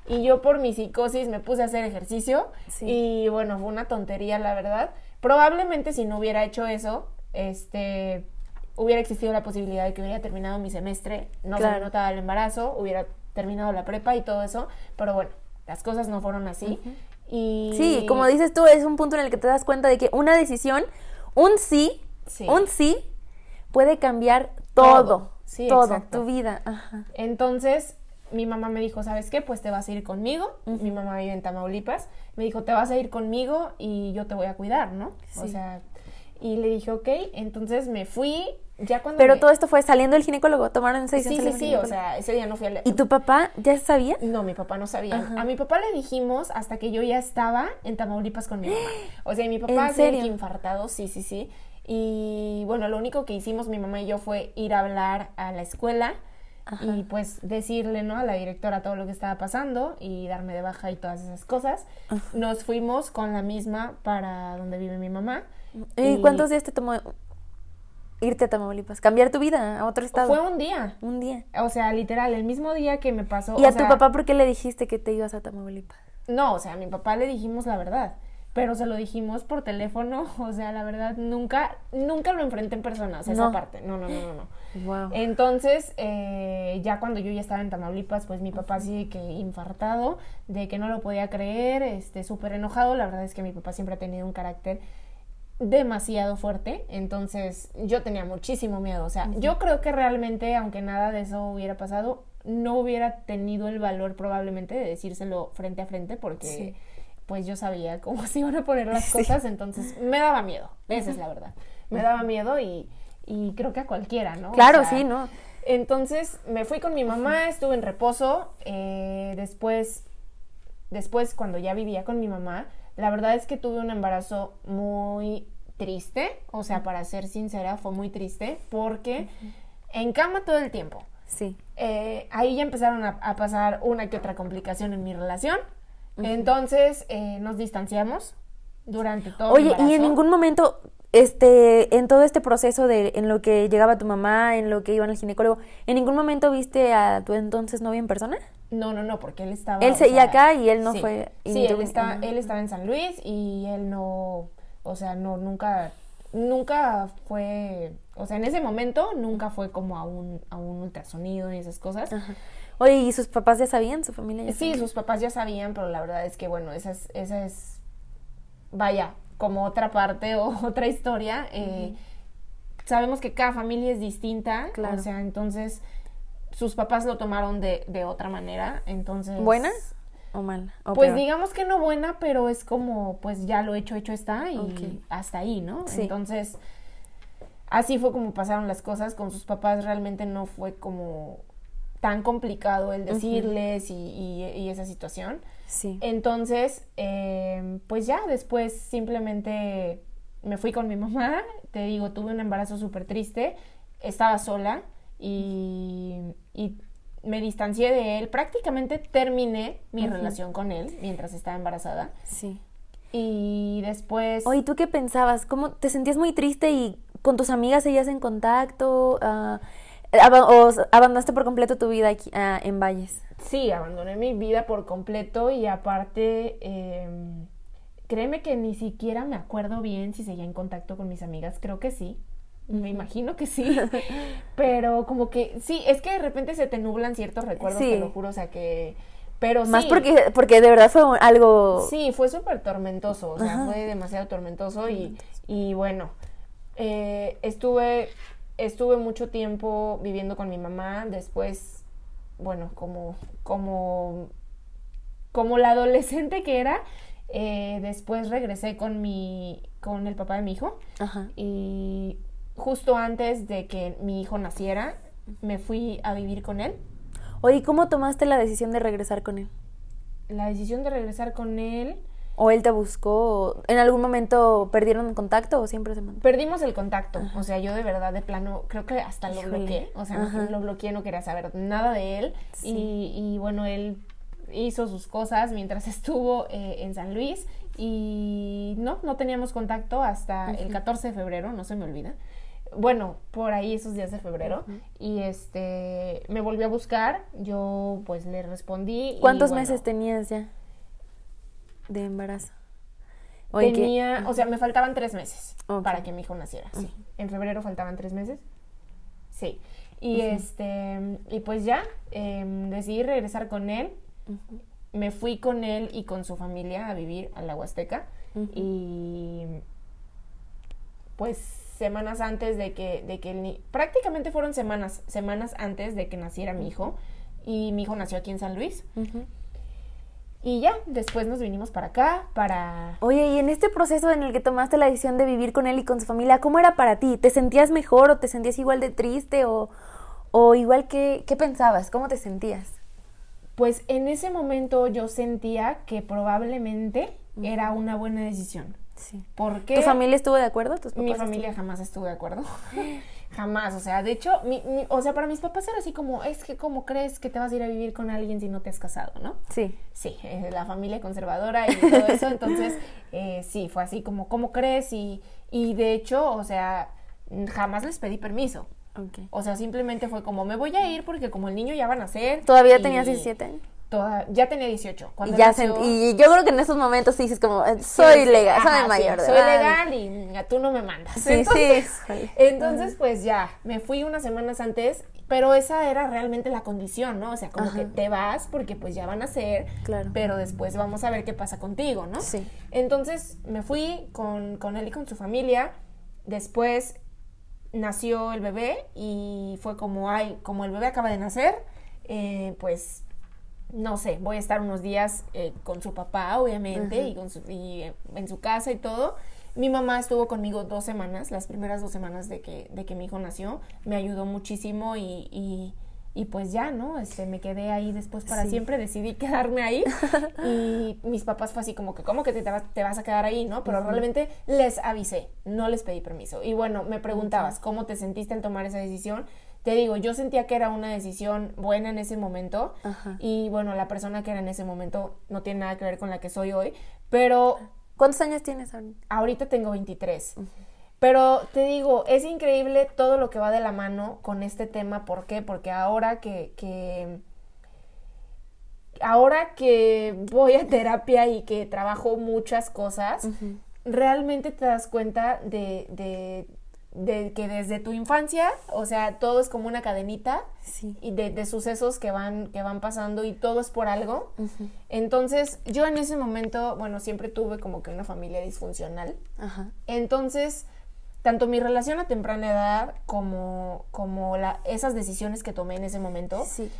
[SPEAKER 3] y yo por mi psicosis me puse a hacer ejercicio
[SPEAKER 1] Sí.
[SPEAKER 3] y bueno, fue una tontería la verdad. Probablemente si no hubiera hecho eso, este hubiera existido la posibilidad de que hubiera terminado mi semestre, no se me notaba el embarazo, hubiera terminado la prepa y todo eso, pero bueno, las cosas no fueron así. Y
[SPEAKER 1] Sí, como dices tú, es un punto en el que te das cuenta de que una decisión, un sí,
[SPEAKER 3] Sí.
[SPEAKER 1] un sí, puede cambiar todo.
[SPEAKER 3] Todo. Sí,
[SPEAKER 1] todo, tu vida. Ajá.
[SPEAKER 3] Entonces, mi mamá me dijo, ¿sabes qué? Pues te vas a ir conmigo. Mi mamá vive en Tamaulipas. Me dijo, te vas a ir conmigo y yo te voy a cuidar, ¿no? O
[SPEAKER 1] Sí.
[SPEAKER 3] sea, y le dije, ok. Entonces me fui, ya cuando...
[SPEAKER 1] Pero
[SPEAKER 3] me-
[SPEAKER 1] todo esto fue saliendo del ginecólogo, tomaron esa
[SPEAKER 3] Sí,
[SPEAKER 1] decisión.
[SPEAKER 3] sí, sí,
[SPEAKER 1] del
[SPEAKER 3] o sea, ese día no fui a... la-
[SPEAKER 1] ¿Y tu papá ya sabía?
[SPEAKER 3] No, mi papá no sabía. A mi papá le dijimos hasta que yo ya estaba en Tamaulipas con mi mamá. O sea, y mi papá que infartado, sí, sí, sí. Y bueno, lo único que hicimos mi mamá y yo fue ir a hablar a la escuela y pues decirle, ¿no? A la directora todo lo que estaba pasando y darme de baja y todas esas cosas. Nos fuimos con la misma para donde vive mi mamá.
[SPEAKER 1] ¿Y cuántos días te tomó irte a Tamaulipas? Cambiar tu vida a otro estado.
[SPEAKER 3] Fue un día.
[SPEAKER 1] Un día.
[SPEAKER 3] O sea, literal, el mismo día que me pasó.
[SPEAKER 1] ¿Y
[SPEAKER 3] o
[SPEAKER 1] a tu papá por qué le dijiste que te ibas a Tamaulipas?
[SPEAKER 3] No, o sea, a mi papá le dijimos la verdad, pero se lo dijimos por teléfono, o sea, la verdad, nunca, nunca lo enfrenté en persona, o sea,
[SPEAKER 1] No.
[SPEAKER 3] esa parte, no, no, no, no, no.
[SPEAKER 1] Wow.
[SPEAKER 3] Entonces, eh, ya cuando yo ya estaba en Tamaulipas, pues mi papá sí que infartado, de que no lo podía creer, este, súper enojado, la verdad es que mi papá siempre ha tenido un carácter demasiado fuerte, entonces yo tenía muchísimo miedo, o sea, yo creo que realmente, aunque nada de eso hubiera pasado, no hubiera tenido el valor probablemente de decírselo frente a frente porque
[SPEAKER 1] Sí.
[SPEAKER 3] Pues yo sabía cómo se iban a poner las cosas, entonces me daba miedo, esa es la verdad, me daba miedo y, y creo que a cualquiera, ¿no? O
[SPEAKER 1] Claro,
[SPEAKER 3] sea,
[SPEAKER 1] sí, ¿no?
[SPEAKER 3] entonces me fui con mi mamá, estuve en reposo. eh, después, después cuando ya vivía con mi mamá, la verdad es que tuve un embarazo muy triste. O sea, para ser sincera, fue muy triste porque en cama todo el tiempo.
[SPEAKER 1] Sí.
[SPEAKER 3] Eh, ahí ya empezaron a, a pasar una que otra complicación en mi relación. Entonces eh, nos distanciamos durante todo el
[SPEAKER 1] Oye, y en ningún momento, este, en todo este proceso de, en lo que llegaba tu mamá, en lo que iban al ginecólogo, ¿en ningún momento viste a tu entonces novio en persona?
[SPEAKER 3] No, no, no, porque él estaba.
[SPEAKER 1] Él seguía acá y él no
[SPEAKER 3] sí.
[SPEAKER 1] fue-
[SPEAKER 3] Sí, él, está, él estaba en San Luis y él no. O sea, no, nunca. Nunca fue. O sea, en ese momento nunca fue como a un, a un ultrasonido y esas cosas.
[SPEAKER 1] Ajá. Oye, ¿y sus papás ya sabían? ¿Su familia ya
[SPEAKER 3] Sí,
[SPEAKER 1] sabía?
[SPEAKER 3] sus papás ya sabían, pero la verdad es que, bueno, esa es. Esa es vaya, como otra parte o otra historia. eh, Sabemos que cada familia es distinta.
[SPEAKER 1] Claro.
[SPEAKER 3] O sea, entonces. Sus papás lo tomaron de, de otra manera. Entonces.
[SPEAKER 1] ¿Buena? o mala? O
[SPEAKER 3] Pues
[SPEAKER 1] peor?
[SPEAKER 3] digamos que no buena, pero es como, pues ya lo hecho, hecho está y hasta ahí, ¿no?
[SPEAKER 1] Sí.
[SPEAKER 3] Entonces, así fue como pasaron las cosas. Con sus papás realmente no fue como tan complicado el decirles y, y- y esa situación.
[SPEAKER 1] Sí.
[SPEAKER 3] Entonces, eh, pues ya después simplemente me fui con mi mamá, te digo, tuve un embarazo súper triste, estaba sola y, y me distancié de él, prácticamente terminé mi relación con él mientras estaba embarazada
[SPEAKER 1] Sí.
[SPEAKER 3] y después...
[SPEAKER 1] Oye, ¿tú qué pensabas? ¿Cómo te sentías muy triste y con tus amigas seguías en contacto? Aba- ¿O abandonaste por completo tu vida aquí, ah, en Valles?
[SPEAKER 3] Sí, abandoné mi vida por completo y aparte, em, créeme que ni siquiera me acuerdo bien si seguía en contacto con mis amigas, creo que sí, me imagino que sí, pero como que sí, es que de repente se te nublan ciertos recuerdos,
[SPEAKER 1] Sí.
[SPEAKER 3] te lo juro, o sea que, pero
[SPEAKER 1] Más
[SPEAKER 3] sí,
[SPEAKER 1] porque, porque de verdad fue algo...
[SPEAKER 3] Sí, fue súper tormentoso, o sea,
[SPEAKER 1] Ajá.
[SPEAKER 3] fue demasiado tormentoso y, y bueno, eh, estuve, estuve mucho tiempo viviendo con mi mamá, después, bueno, como, como, como la adolescente que era, eh, después regresé con mi, con el papá de mi hijo
[SPEAKER 1] Ajá.
[SPEAKER 3] y justo antes de que mi hijo naciera, me fui a vivir con él.
[SPEAKER 1] Oye, ¿cómo tomaste la decisión de regresar con él?
[SPEAKER 3] La decisión de regresar con él
[SPEAKER 1] ¿O él te buscó? ¿En algún momento perdieron contacto o siempre se mantuvo?
[SPEAKER 3] Perdimos el contacto, o sea, yo de verdad de plano creo que hasta lo
[SPEAKER 1] Híjole.
[SPEAKER 3] bloqueé, o sea,
[SPEAKER 1] Ajá.
[SPEAKER 3] lo bloqueé, no quería saber nada de él
[SPEAKER 1] Sí.
[SPEAKER 3] y, y, bueno, él hizo sus cosas mientras estuvo eh, en San Luis y no, no teníamos contacto hasta el 14 de febrero, no se me olvida. Bueno, por ahí esos días de febrero y este me volvió a buscar, yo pues le respondí. y,
[SPEAKER 1] ¿Cuántos
[SPEAKER 3] bueno,
[SPEAKER 1] meses tenías ya de embarazo?
[SPEAKER 3] Tenía, o sea, me faltaban tres meses para que mi hijo naciera. Sí. En febrero faltaban tres meses. Sí. Y este, y pues ya, em, decidí regresar con él. Me fui con él y con su familia a vivir a la Huasteca. Y pues semanas antes de que, de que el prácticamente fueron semanas, semanas antes de que naciera mi hijo. Y mi hijo nació aquí en San Luis. Y ya, después nos vinimos para acá, para
[SPEAKER 1] Oye, y en este proceso en el que tomaste la decisión de vivir con él y con su familia, ¿cómo era para ti? ¿Te sentías mejor o te sentías igual de triste o, o igual que, qué pensabas? ¿Cómo te sentías?
[SPEAKER 3] Pues en ese momento yo sentía que probablemente era una buena decisión.
[SPEAKER 1] Sí.
[SPEAKER 3] Porque
[SPEAKER 1] ¿Tu familia estuvo de acuerdo? ¿Tus
[SPEAKER 3] mi
[SPEAKER 1] papás
[SPEAKER 3] familia jamás estuvo de acuerdo. jamás, o sea, de hecho, mi- mi- o sea, para mis papás era así como, es que cómo crees que te vas a ir a vivir con alguien si no te has casado, ¿no?
[SPEAKER 1] Sí.
[SPEAKER 3] Sí, eh, la familia conservadora y todo eso, entonces eh, sí, fue así como, ¿cómo crees? Y, y de hecho, o sea, jamás les pedí permiso.
[SPEAKER 1] Ok.
[SPEAKER 3] O sea, simplemente fue como, me voy a ir porque como el niño ya van a nacer.
[SPEAKER 1] ¿Todavía
[SPEAKER 3] y-
[SPEAKER 1] tenías 17 años?
[SPEAKER 3] Toda, ya tenía 18.
[SPEAKER 1] Y,
[SPEAKER 3] Cuando
[SPEAKER 1] ya
[SPEAKER 3] nació-
[SPEAKER 1] sent- y yo creo que en esos momentos dices como, eh, soy
[SPEAKER 3] Sí,
[SPEAKER 1] legal, soy mayor
[SPEAKER 3] sí, soy
[SPEAKER 1] edad.
[SPEAKER 3] legal y tú no me mandas.
[SPEAKER 1] Sí,
[SPEAKER 3] entonces,
[SPEAKER 1] sí.
[SPEAKER 3] Entonces, pues ya, me fui unas semanas antes, pero esa era realmente la condición, ¿no? O sea, como
[SPEAKER 1] Ajá.
[SPEAKER 3] que te vas porque pues ya van a ser,
[SPEAKER 1] Claro.
[SPEAKER 3] pero después vamos a ver qué pasa contigo, ¿no?
[SPEAKER 1] Sí.
[SPEAKER 3] Entonces, me fui con, con él y con su familia. Después nació el bebé y fue como, ay, como el bebé acaba de nacer, eh, pues no sé, voy a estar unos días eh, con su papá, obviamente, y, con su- y, eh, en su casa y todo. Mi mamá estuvo conmigo dos semanas, las primeras dos semanas de que, de que mi hijo nació. Me ayudó muchísimo y, y- y pues ya, ¿no? Este, me quedé ahí después para
[SPEAKER 1] Sí.
[SPEAKER 3] siempre, decidí quedarme ahí. y mis papás fue así como que, ¿cómo que te, te vas a quedar ahí, no? Pero realmente les avisé, no les pedí permiso. Y bueno, me preguntabas, ¿cómo te sentiste al tomar esa decisión? Te digo, yo sentía que era una decisión buena en ese momento
[SPEAKER 1] Ajá.
[SPEAKER 3] y bueno, la persona que era en ese momento no tiene nada que ver con la que soy hoy, pero
[SPEAKER 1] ¿Cuántos años tienes ahorita?
[SPEAKER 3] ahorita tengo 23. Pero te digo, es increíble todo lo que va de la mano con este tema. ¿Por qué? Porque ahora que, que ahora que voy a terapia y que trabajo muchas cosas, realmente te das cuenta de, de, de que desde tu infancia, o sea, todo es como una cadenita
[SPEAKER 1] Sí.
[SPEAKER 3] y de, de sucesos que van, que van pasando y todo es por algo. Entonces, yo en ese momento, bueno, siempre tuve como que una familia disfuncional.
[SPEAKER 1] Ajá.
[SPEAKER 3] Entonces, tanto mi relación a temprana edad como, como la, esas decisiones que tomé en ese momento,
[SPEAKER 1] Sí.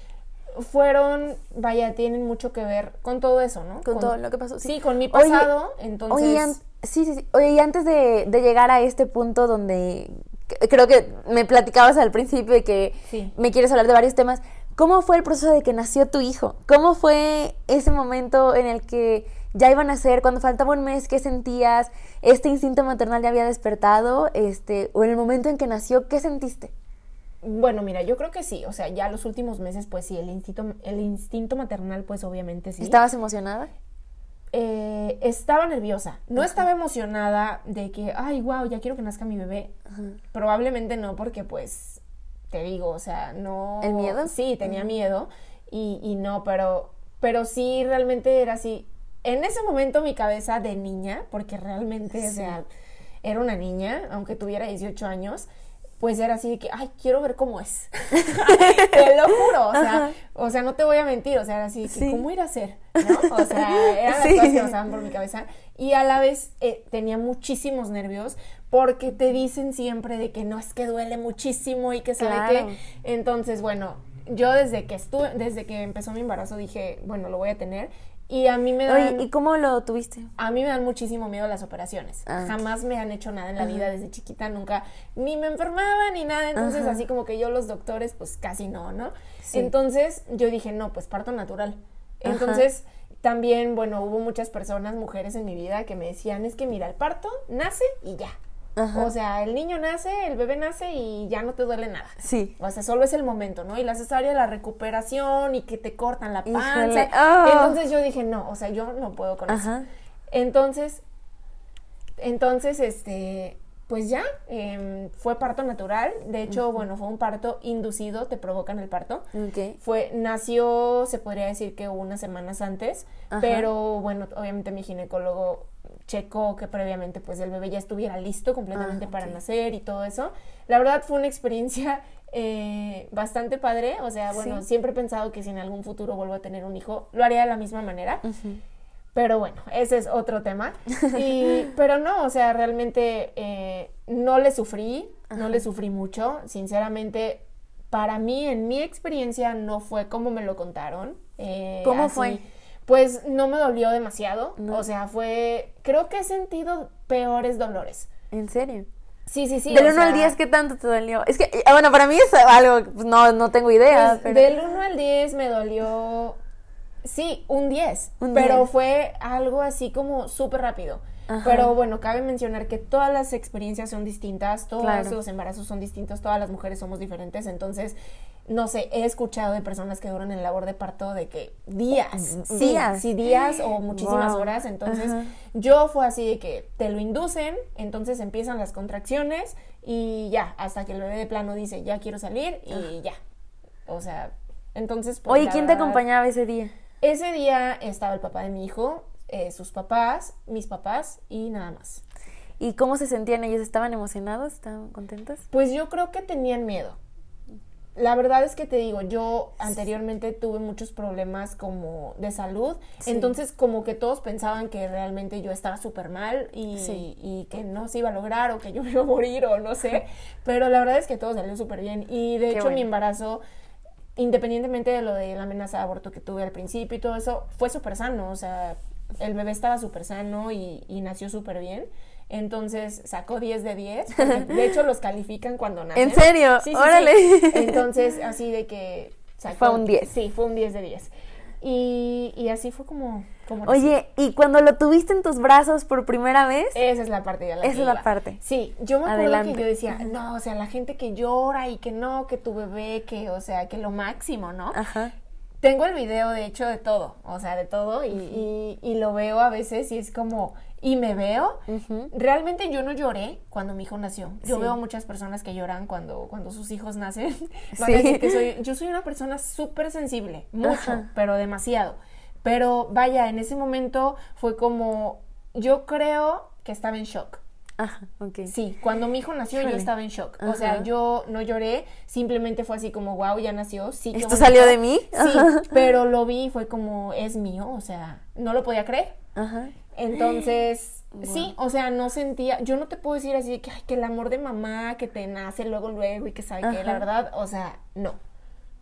[SPEAKER 3] fueron, vaya, tienen mucho que ver con todo eso, ¿no?
[SPEAKER 1] Con todo lo que pasó, sí.
[SPEAKER 3] Sí, con mi
[SPEAKER 1] Oye,
[SPEAKER 3] pasado, entonces...
[SPEAKER 1] Oye, sí, sí, sí. Oye, y antes de, de llegar a este punto donde creo que me platicabas al principio de que
[SPEAKER 3] Sí.
[SPEAKER 1] me quieres hablar de varios temas, ¿cómo fue el proceso de que nació tu hijo? ¿Cómo fue ese momento en el que ya iban a nacer, cuando faltaba un mes, qué sentías? ¿Este instinto maternal ya había despertado? Este, o en el momento en que nació, ¿qué sentiste?
[SPEAKER 3] Bueno, mira, yo creo que sí, o sea, ya los últimos meses, pues sí, el instinto, el instinto maternal, pues obviamente sí.
[SPEAKER 1] ¿Estabas emocionada?
[SPEAKER 3] Eh, estaba nerviosa, no estaba emocionada de que, ay, wow, ya quiero que nazca mi bebé. Probablemente no, porque pues, te digo, o sea, no...
[SPEAKER 1] ¿El miedo?
[SPEAKER 3] Sí, tenía miedo y, y no, pero, pero sí, realmente era así. En ese momento mi cabeza de niña, porque realmente, o sea, era una niña, aunque tuviera 18 años, pues era así de que, ay, quiero ver cómo es. te lo juro, o sea, o sea, no te voy a mentir, o sea, era así de que,
[SPEAKER 1] Sí.
[SPEAKER 3] ¿cómo ir a ser? ¿No? O sea, eran las cosas que pasaban por mi cabeza. Y a la vez eh, tenía muchísimos nervios porque te dicen siempre de que no es que duele muchísimo y que sabe
[SPEAKER 1] Claro.
[SPEAKER 3] qué. Entonces, bueno, yo desde que estuve, desde que empezó mi embarazo dije, bueno, lo voy a tener. Y a mí me dan,
[SPEAKER 1] Oye, ¿y cómo lo tuviste?
[SPEAKER 3] a mí me dan muchísimo miedo las operaciones.
[SPEAKER 1] Ah.
[SPEAKER 3] Jamás me han hecho nada en la vida desde chiquita, nunca ni me enfermaba ni nada. Entonces,
[SPEAKER 1] Ajá.
[SPEAKER 3] así como que yo los doctores, pues casi no, ¿no?
[SPEAKER 1] Sí.
[SPEAKER 3] Entonces, yo dije, no, pues parto natural.
[SPEAKER 1] Ajá.
[SPEAKER 3] Entonces, también, bueno, hubo muchas personas, mujeres en mi vida que me decían, es que mira, el parto nace y ya.
[SPEAKER 1] Ajá.
[SPEAKER 3] O sea, el niño nace, el bebé nace y ya no te duele nada.
[SPEAKER 1] Sí.
[SPEAKER 3] O sea, solo es el momento, ¿no? Y la cesárea, la recuperación y que te cortan la panza.
[SPEAKER 1] ah.
[SPEAKER 3] Entonces yo dije, no, o sea, yo no puedo con
[SPEAKER 1] Ajá.
[SPEAKER 3] eso. Entonces, entonces, este, pues ya, em, fue parto natural. De hecho, bueno, fue un parto inducido, te provocan el parto.
[SPEAKER 1] Ok.
[SPEAKER 3] Fue, nació, se podría decir que unas semanas antes,
[SPEAKER 1] Ajá.
[SPEAKER 3] pero bueno, obviamente mi ginecólogo checó que previamente pues el bebé ya estuviera listo completamente
[SPEAKER 1] Ah,
[SPEAKER 3] para nacer y todo eso. La verdad fue una experiencia eh, bastante padre, o sea, bueno,
[SPEAKER 1] Sí.
[SPEAKER 3] siempre he pensado que si en algún futuro vuelvo a tener un hijo, lo haría de la misma manera. Pero bueno, ese es otro tema. Y, pero no, o sea, realmente eh, no le sufrí, no le sufrí mucho. Sinceramente, para mí, en mi experiencia, no fue como me lo contaron. Eh,
[SPEAKER 1] ¿Cómo
[SPEAKER 3] así,
[SPEAKER 1] fue?
[SPEAKER 3] Pues no me dolió demasiado.
[SPEAKER 1] No.
[SPEAKER 3] O sea, fue. Creo que he sentido peores dolores.
[SPEAKER 1] ¿En serio?
[SPEAKER 3] Sí, sí, sí.
[SPEAKER 1] Del
[SPEAKER 3] o
[SPEAKER 1] 1 al
[SPEAKER 3] sea,
[SPEAKER 1] 10, ¿qué tanto te dolió? Es que, eh, bueno, para mí es algo, pues, no, no tengo idea.
[SPEAKER 3] Pues,
[SPEAKER 1] pero-
[SPEAKER 3] Del 1 al 10 me dolió, sí, un 10,
[SPEAKER 1] Un
[SPEAKER 3] pero
[SPEAKER 1] 10.
[SPEAKER 3] fue algo así como súper rápido.
[SPEAKER 1] Ajá.
[SPEAKER 3] Pero bueno, cabe mencionar que todas las experiencias son distintas, todos
[SPEAKER 1] Claro.
[SPEAKER 3] los embarazos son distintos, todas las mujeres somos diferentes, entonces, no sé, he escuchado de personas que duran en labor de parto de que días, sí,
[SPEAKER 1] Días.
[SPEAKER 3] sí, días o muchísimas
[SPEAKER 1] Wow.
[SPEAKER 3] horas, entonces
[SPEAKER 1] Ajá.
[SPEAKER 3] yo fue así de que te lo inducen, entonces empiezan las contracciones y ya, hasta que el bebé de plano dice, ya quiero salir y ya. O sea, entonces... pues,
[SPEAKER 1] Oye, ¿quién te acompañaba ese día?
[SPEAKER 3] Ese día estaba el papá de mi hijo, eh, sus papás, mis papás y nada más.
[SPEAKER 1] ¿Y cómo se sentían ellos? ¿Estaban emocionados? ¿Estaban contentos?
[SPEAKER 3] Pues yo creo que tenían miedo. La verdad es que te digo, yo anteriormente tuve muchos problemas como de salud,
[SPEAKER 1] Sí.
[SPEAKER 3] entonces como que todos pensaban que realmente yo estaba súper mal y,
[SPEAKER 1] Sí.
[SPEAKER 3] y que no se iba a lograr o que yo me iba a morir o no sé, pero la verdad es que todo salió súper bien y de
[SPEAKER 1] Qué
[SPEAKER 3] hecho
[SPEAKER 1] bueno.
[SPEAKER 3] mi embarazo, independientemente de lo de la amenaza de aborto que tuve al principio y todo eso, fue súper sano, o sea, el bebé estaba súper sano y, y nació súper bien. Entonces sacó 10 de 10. porque, de hecho, los califican cuando nacen.
[SPEAKER 1] ¿En serio?
[SPEAKER 3] Sí, sí,
[SPEAKER 1] Órale.
[SPEAKER 3] sí. Entonces, así de que sacó-
[SPEAKER 1] Fue un 10.
[SPEAKER 3] Sí, fue un 10 de 10. Y, y así fue como... como nací.
[SPEAKER 1] Oye, ¿y cuando lo tuviste en tus brazos por primera vez?
[SPEAKER 3] Esa es la parte de la que
[SPEAKER 1] Esa es la parte.
[SPEAKER 3] Sí, yo me acuerdo
[SPEAKER 1] Adelante.
[SPEAKER 3] que yo decía, no, o sea, la gente que llora y que no, que tu bebé, que, o sea, que lo máximo, ¿no?
[SPEAKER 1] Ajá.
[SPEAKER 3] Tengo el video, de hecho, de todo, o sea, de todo, y, y- y lo veo a veces y es como, y me veo.
[SPEAKER 1] Ujú.
[SPEAKER 3] Realmente yo no lloré cuando mi hijo nació. Yo
[SPEAKER 1] Sí.
[SPEAKER 3] veo muchas personas que lloran cuando, cuando sus hijos nacen. Van
[SPEAKER 1] Sí.
[SPEAKER 3] a decir que soy, yo soy una persona súper sensible, mucho,
[SPEAKER 1] Ajá.
[SPEAKER 3] pero demasiado. Pero vaya, en ese momento fue como, yo creo que estaba en shock.
[SPEAKER 1] Ajá, ok.
[SPEAKER 3] Sí, cuando mi hijo nació yo estaba en shock. O sea,
[SPEAKER 1] Ajá.
[SPEAKER 3] yo no lloré, simplemente fue así como, wow, ya nació. Sí,
[SPEAKER 1] ¿Esto
[SPEAKER 3] bonito".
[SPEAKER 1] salió de mí?
[SPEAKER 3] Sí,
[SPEAKER 1] Ajá.
[SPEAKER 3] pero lo vi y fue como, es mío, o sea, no lo podía creer.
[SPEAKER 1] Ajá.
[SPEAKER 3] Entonces, sí, o sea, no sentía, yo no te puedo decir así de que, ay, que el amor de mamá que te nace luego, luego y que sabe que,
[SPEAKER 1] Ajá.
[SPEAKER 3] la verdad, o sea, no.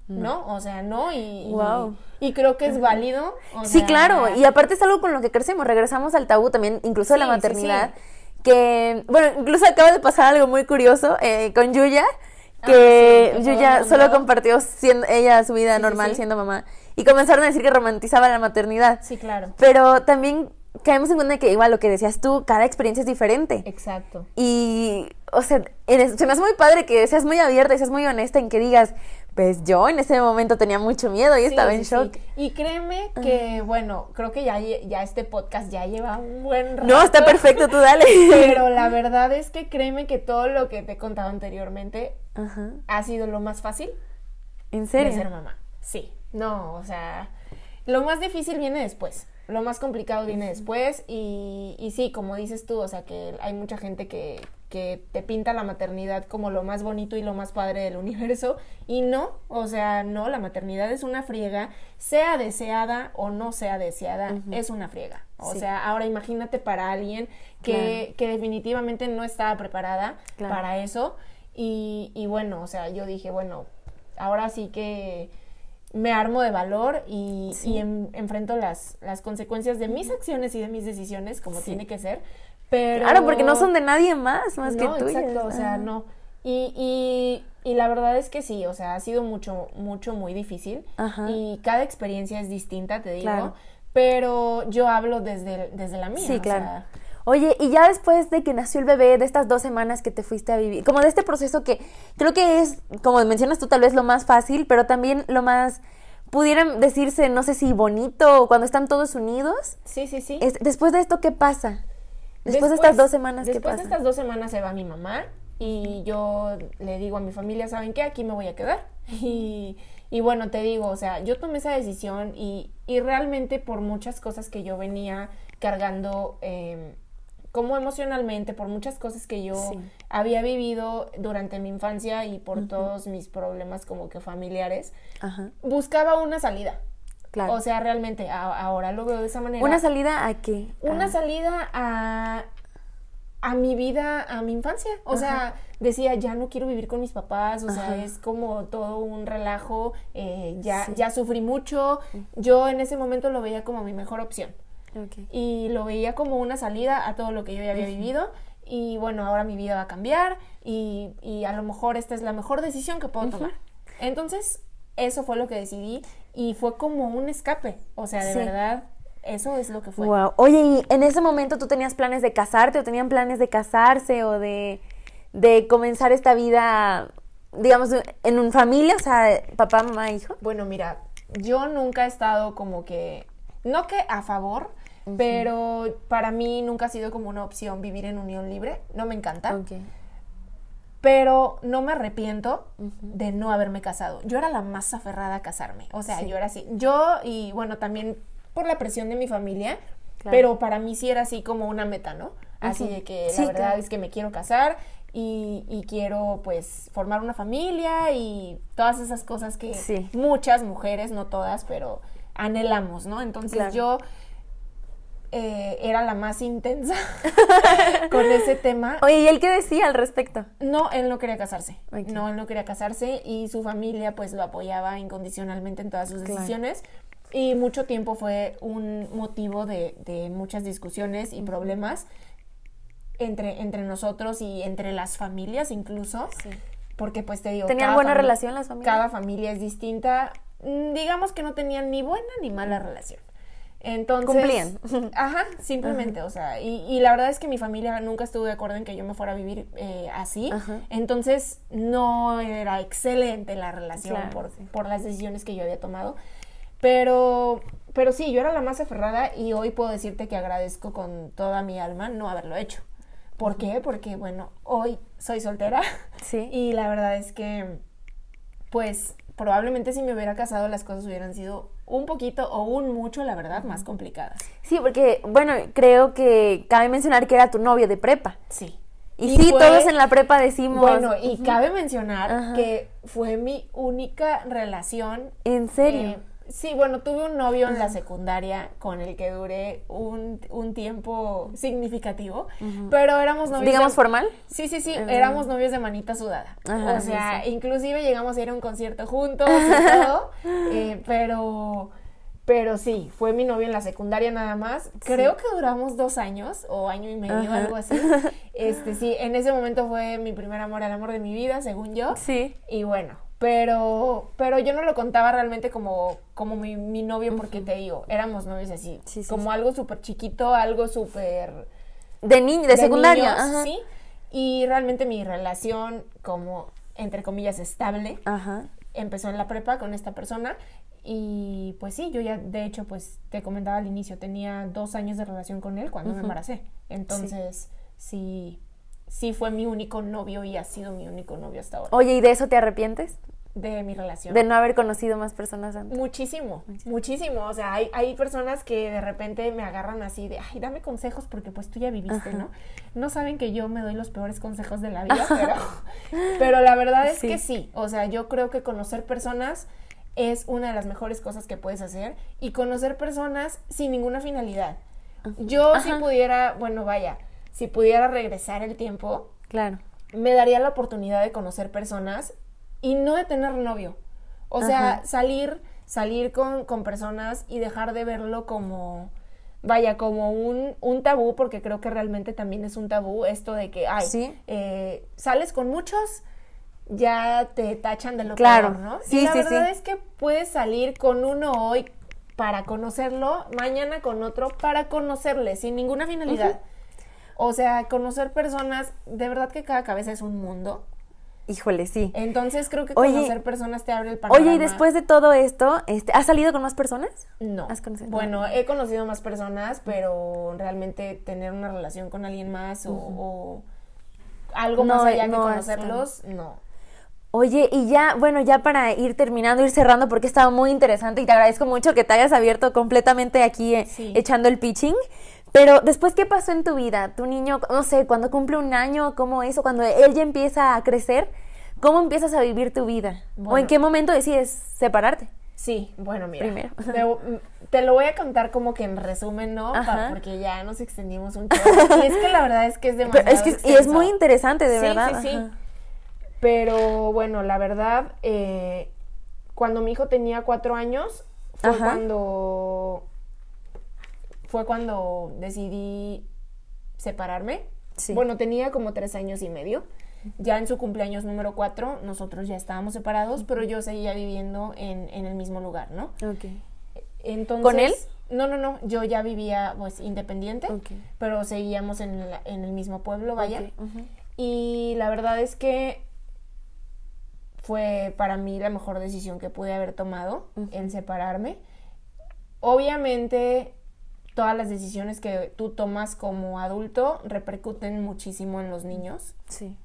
[SPEAKER 3] ¿no? O sea, no, y,
[SPEAKER 1] Wow.
[SPEAKER 3] y, creo que es válido. o
[SPEAKER 1] Sí,
[SPEAKER 3] sea,
[SPEAKER 1] claro, y aparte es algo con lo que crecemos, regresamos al tabú también, incluso de la
[SPEAKER 3] Sí, sí,
[SPEAKER 1] maternidad, que, bueno, incluso acaba de pasar algo muy curioso eh, con Yuya,
[SPEAKER 3] Ah,
[SPEAKER 1] que
[SPEAKER 3] que todo
[SPEAKER 1] Yuya solo compartió siendo, ella su vida normal siendo mamá, y comenzaron a decir que romantizaba la maternidad,
[SPEAKER 3] Sí, claro.
[SPEAKER 1] pero también caemos en cuenta de que igual lo que decías tú, cada experiencia es diferente.
[SPEAKER 3] Exacto.
[SPEAKER 1] Y, o sea, eres- se me hace muy padre que seas muy abierta y seas muy honesta en que digas, pues yo en ese momento tenía mucho miedo y
[SPEAKER 3] Sí,
[SPEAKER 1] estaba
[SPEAKER 3] sí,
[SPEAKER 1] en
[SPEAKER 3] sí.
[SPEAKER 1] shock.
[SPEAKER 3] Y créeme que, bueno, creo que ya, ya este podcast ya lleva un buen rato.
[SPEAKER 1] No, está perfecto, tú dale.
[SPEAKER 3] Pero la verdad es que créeme que todo lo que te he contado anteriormente ha sido lo más fácil
[SPEAKER 1] ¿En
[SPEAKER 3] de
[SPEAKER 1] serio?
[SPEAKER 3] ser mamá. Sí. No, o sea, lo más difícil viene después. Lo más complicado viene después y, y sí, como dices tú, o sea que hay mucha gente que, que te pinta la maternidad como lo más bonito y lo más padre del universo y no, o sea, no, la maternidad es una friega, sea deseada o no sea deseada, es una friega. O
[SPEAKER 1] Sí.
[SPEAKER 3] sea, ahora imagínate para alguien que, que definitivamente no estaba preparada
[SPEAKER 1] Claro.
[SPEAKER 3] para eso y, y bueno, o sea, yo dije, bueno, ahora sí que me armo de valor y,
[SPEAKER 1] Sí.
[SPEAKER 3] y en- enfrento las, las consecuencias de mis acciones y de mis decisiones como
[SPEAKER 1] Sí.
[SPEAKER 3] tiene que ser. Pero...
[SPEAKER 1] Claro, porque no son de nadie más, más que
[SPEAKER 3] No,
[SPEAKER 1] tuyas.
[SPEAKER 3] exacto, o sea,
[SPEAKER 1] Ajá.
[SPEAKER 3] no. Y, y, y la verdad es que sí, o sea, ha sido mucho, mucho, muy difícil.
[SPEAKER 1] Ajá.
[SPEAKER 3] Y cada experiencia es distinta, te digo.
[SPEAKER 1] Claro.
[SPEAKER 3] Pero yo hablo desde, desde la mía.
[SPEAKER 1] Sí,
[SPEAKER 3] o
[SPEAKER 1] claro.
[SPEAKER 3] sea,
[SPEAKER 1] Oye, y ya después de que nació el bebé, de estas dos semanas que te fuiste a vivir, como de este proceso que creo que es, como mencionas tú, tal vez lo más fácil, pero también lo más, pudieran decirse, no sé si bonito, o cuando están todos unidos,
[SPEAKER 3] sí, sí, sí.
[SPEAKER 1] es, después de esto, ¿qué pasa? Después, de estas dos semanas, ¿qué
[SPEAKER 3] Después
[SPEAKER 1] pasa?
[SPEAKER 3] de estas dos semanas se va mi mamá y yo le digo a mi familia, ¿saben qué? Aquí me voy a quedar. Y, y bueno, te digo, o sea, yo tomé esa decisión y, y realmente por muchas cosas que yo venía cargando eh, como emocionalmente, por muchas cosas que yo
[SPEAKER 1] Sí.
[SPEAKER 3] había vivido durante mi infancia y por todos mis problemas como que familiares,
[SPEAKER 1] Ajá,
[SPEAKER 3] buscaba una salida.
[SPEAKER 1] claro.
[SPEAKER 3] O sea, realmente a- ahora lo veo de esa manera
[SPEAKER 1] ¿Una salida a qué?
[SPEAKER 3] una
[SPEAKER 1] Ah,
[SPEAKER 3] salida a, a mi vida, a mi infancia. O sea, decía, ya no quiero vivir con mis papás, o sea, es como todo un relajo, eh, ya,
[SPEAKER 1] Sí.
[SPEAKER 3] ya sufrí mucho. Yo en ese momento lo veía como mi mejor opción y lo veía como una salida a todo lo que yo ya había vivido. Y bueno, ahora mi vida va a cambiar y, y a lo mejor esta es la mejor decisión que puedo tomar. Entonces, eso fue lo que decidí y fue como un escape. O sea, de
[SPEAKER 1] Sí.
[SPEAKER 3] verdad, eso es lo que fue.
[SPEAKER 1] Wow. Oye, ¿y en ese momento tú tenías planes de casarte o tenían planes de casarse o de, de comenzar esta vida, digamos, en una familia? O sea, papá, mamá, hijo.
[SPEAKER 3] Bueno, mira, yo nunca he estado como que, no que a favor, pero para mí nunca ha sido como una opción vivir en unión libre. No me encanta, pero no me arrepiento de no haberme casado. Yo era la más aferrada a casarme, o sea,
[SPEAKER 1] Sí.
[SPEAKER 3] yo era así. Yo y bueno, también por la presión de mi familia,
[SPEAKER 1] Claro.
[SPEAKER 3] pero para mí sí era así como una meta, ¿no? Así de que
[SPEAKER 1] Sí,
[SPEAKER 3] la verdad
[SPEAKER 1] claro.
[SPEAKER 3] es que me quiero casar y, y quiero pues formar una familia y todas esas cosas que muchas mujeres, no todas, pero anhelamos, ¿no? Entonces
[SPEAKER 1] Claro.
[SPEAKER 3] yo eh, era la más intensa con ese tema.
[SPEAKER 1] Oye, ¿y él qué decía al respecto?
[SPEAKER 3] No, él no quería casarse. No, él no quería casarse y su familia pues lo apoyaba incondicionalmente en todas sus
[SPEAKER 1] Claro.
[SPEAKER 3] decisiones. Y mucho tiempo fue un motivo de, de muchas discusiones y problemas entre, entre nosotros y entre las familias incluso.
[SPEAKER 1] Sí.
[SPEAKER 3] Porque pues te digo...
[SPEAKER 1] ¿Tenían buena relación las familias?
[SPEAKER 3] Cada familia es distinta. Mm, Digamos que no tenían ni buena ni mala relación. Entonces...
[SPEAKER 1] Cumplían.
[SPEAKER 3] Ajá, simplemente, o sea, y, y la verdad es que mi familia nunca estuvo de acuerdo en que yo me fuera a vivir eh, así.
[SPEAKER 1] Ajá.
[SPEAKER 3] Entonces no era excelente la relación
[SPEAKER 1] Claro,
[SPEAKER 3] por,
[SPEAKER 1] sí.
[SPEAKER 3] por las decisiones que yo había tomado. Pero, pero sí, yo era la más aferrada y hoy puedo decirte que agradezco con toda mi alma no haberlo hecho. ¿Por qué? Porque, bueno, hoy soy soltera
[SPEAKER 1] Sí.
[SPEAKER 3] y la verdad es que, pues, probablemente si me hubiera casado las cosas hubieran sido un poquito o un mucho, la verdad, más complicadas.
[SPEAKER 1] Sí, porque, bueno, creo que cabe mencionar que era tu novio de prepa.
[SPEAKER 3] Sí.
[SPEAKER 1] Y, sí,
[SPEAKER 3] fue-
[SPEAKER 1] todos en la prepa decimos...
[SPEAKER 3] Bueno, y cabe mencionar
[SPEAKER 1] Ajá.
[SPEAKER 3] que fue mi única relación
[SPEAKER 1] ¿En serio?
[SPEAKER 3] eh, Sí, bueno, tuve un novio en la secundaria con el que duré un, un tiempo significativo, pero éramos novios.
[SPEAKER 1] Digamos
[SPEAKER 3] de-
[SPEAKER 1] formal.
[SPEAKER 3] Sí, sí, sí, éramos novios de manita sudada. O sea,
[SPEAKER 1] sí,
[SPEAKER 3] inclusive llegamos a ir a un concierto juntos y todo, eh, pero, pero sí, fue mi novio en la secundaria nada más. Creo que duramos dos años o año y medio, algo así. Este, sí, en ese momento fue mi primer amor, el amor de mi vida, según yo.
[SPEAKER 1] Sí.
[SPEAKER 3] Y bueno, pero, pero yo no lo contaba realmente como, como mi, mi novio, porque te digo, éramos novios así,
[SPEAKER 1] Sí, sí,
[SPEAKER 3] como
[SPEAKER 1] sí.
[SPEAKER 3] algo súper chiquito, algo súper
[SPEAKER 1] De niño, de, secundaria.
[SPEAKER 3] niños,
[SPEAKER 1] ajá.
[SPEAKER 3] sí. Y realmente mi relación, como entre comillas, estable,
[SPEAKER 1] Ajá.
[SPEAKER 3] empezó en la prepa con esta persona. Y pues sí, yo ya, de hecho, pues te comentaba al inicio, tenía dos años de relación con él cuando me embaracé. Entonces, sí, sí fue mi único novio y ha sido mi único novio hasta ahora
[SPEAKER 1] Oye, ¿y de eso te arrepientes?
[SPEAKER 3] De mi relación.
[SPEAKER 1] De no haber conocido más personas antes.
[SPEAKER 3] Muchísimo, muchísimo. O sea, hay, hay personas que de repente me agarran así de, ay, dame consejos porque pues tú ya viviste, ¿no? No saben que yo me doy los peores consejos de la vida, pero, pero la verdad es
[SPEAKER 1] Sí.
[SPEAKER 3] que sí. O sea, yo creo que conocer personas es una de las mejores cosas que puedes hacer y conocer personas sin ninguna finalidad. Yo si pudiera, bueno, vaya, si pudiera regresar el tiempo,
[SPEAKER 1] Claro.
[SPEAKER 3] me daría la oportunidad de conocer personas y no de tener novio. O sea,
[SPEAKER 1] Ajá.
[SPEAKER 3] salir, salir con, con personas y dejar de verlo como, vaya, como un, un tabú, porque creo que realmente también es un tabú esto de que, ay,
[SPEAKER 1] Sí.
[SPEAKER 3] eh, sales con muchos, ya te tachan de lo
[SPEAKER 1] Claro.
[SPEAKER 3] peor, ¿no?
[SPEAKER 1] Sí,
[SPEAKER 3] y la
[SPEAKER 1] sí,
[SPEAKER 3] verdad
[SPEAKER 1] sí.
[SPEAKER 3] es que puedes salir con uno hoy para conocerlo, mañana con otro para conocerle, sin ninguna finalidad. O sea, conocer personas, de verdad que cada cabeza es un mundo.
[SPEAKER 1] Híjole, sí.
[SPEAKER 3] Entonces creo que
[SPEAKER 1] Oye,
[SPEAKER 3] conocer personas te abre el panorama.
[SPEAKER 1] Oye, y después de todo esto, este, ¿has salido con más personas?
[SPEAKER 3] No.
[SPEAKER 1] ¿Has conocido?
[SPEAKER 3] Bueno, he conocido más personas, pero realmente tener una relación con alguien más o, o algo
[SPEAKER 1] No,
[SPEAKER 3] más allá
[SPEAKER 1] no
[SPEAKER 3] que conocerlos, no.
[SPEAKER 1] Oye, y ya, bueno, ya para ir terminando, ir cerrando, porque estaba muy interesante y te agradezco mucho que te hayas abierto completamente aquí eh, echando el pitching. Pero después, ¿qué pasó en tu vida? Tu niño, no sé, cuando cumple un año, ¿cómo es? O cuando él ya empieza a crecer, ¿cómo empiezas a vivir tu vida? ¿O en qué momento decides separarte?
[SPEAKER 3] Sí, bueno, mira.
[SPEAKER 1] Primero.
[SPEAKER 3] Te, te lo voy a contar como que en resumen, ¿no? Pa- porque ya nos extendimos un chorro. Y es que la verdad es que es demasiado
[SPEAKER 1] Pero es que y es muy interesante, de
[SPEAKER 3] Sí,
[SPEAKER 1] verdad.
[SPEAKER 3] sí, sí.
[SPEAKER 1] Ajá.
[SPEAKER 3] Pero bueno, la verdad, eh, cuando mi hijo tenía cuatro años, fue
[SPEAKER 1] Ajá.
[SPEAKER 3] cuando fue cuando decidí separarme.
[SPEAKER 1] Sí.
[SPEAKER 3] Bueno, tenía como tres años y medio. Ya en su cumpleaños número cuatro, nosotros ya estábamos separados, pero yo seguía viviendo en, en el mismo lugar, ¿no?
[SPEAKER 1] Ok.
[SPEAKER 3] Entonces,
[SPEAKER 1] ¿Con él?
[SPEAKER 3] No, no, no. Yo ya vivía pues independiente,
[SPEAKER 1] Ok.
[SPEAKER 3] pero seguíamos en, la- en el mismo pueblo, vaya. Y la verdad es que fue para mí la mejor decisión que pude haber tomado, el separarme. Obviamente, todas las decisiones que tú tomas como adulto repercuten muchísimo en los niños.
[SPEAKER 1] Sí.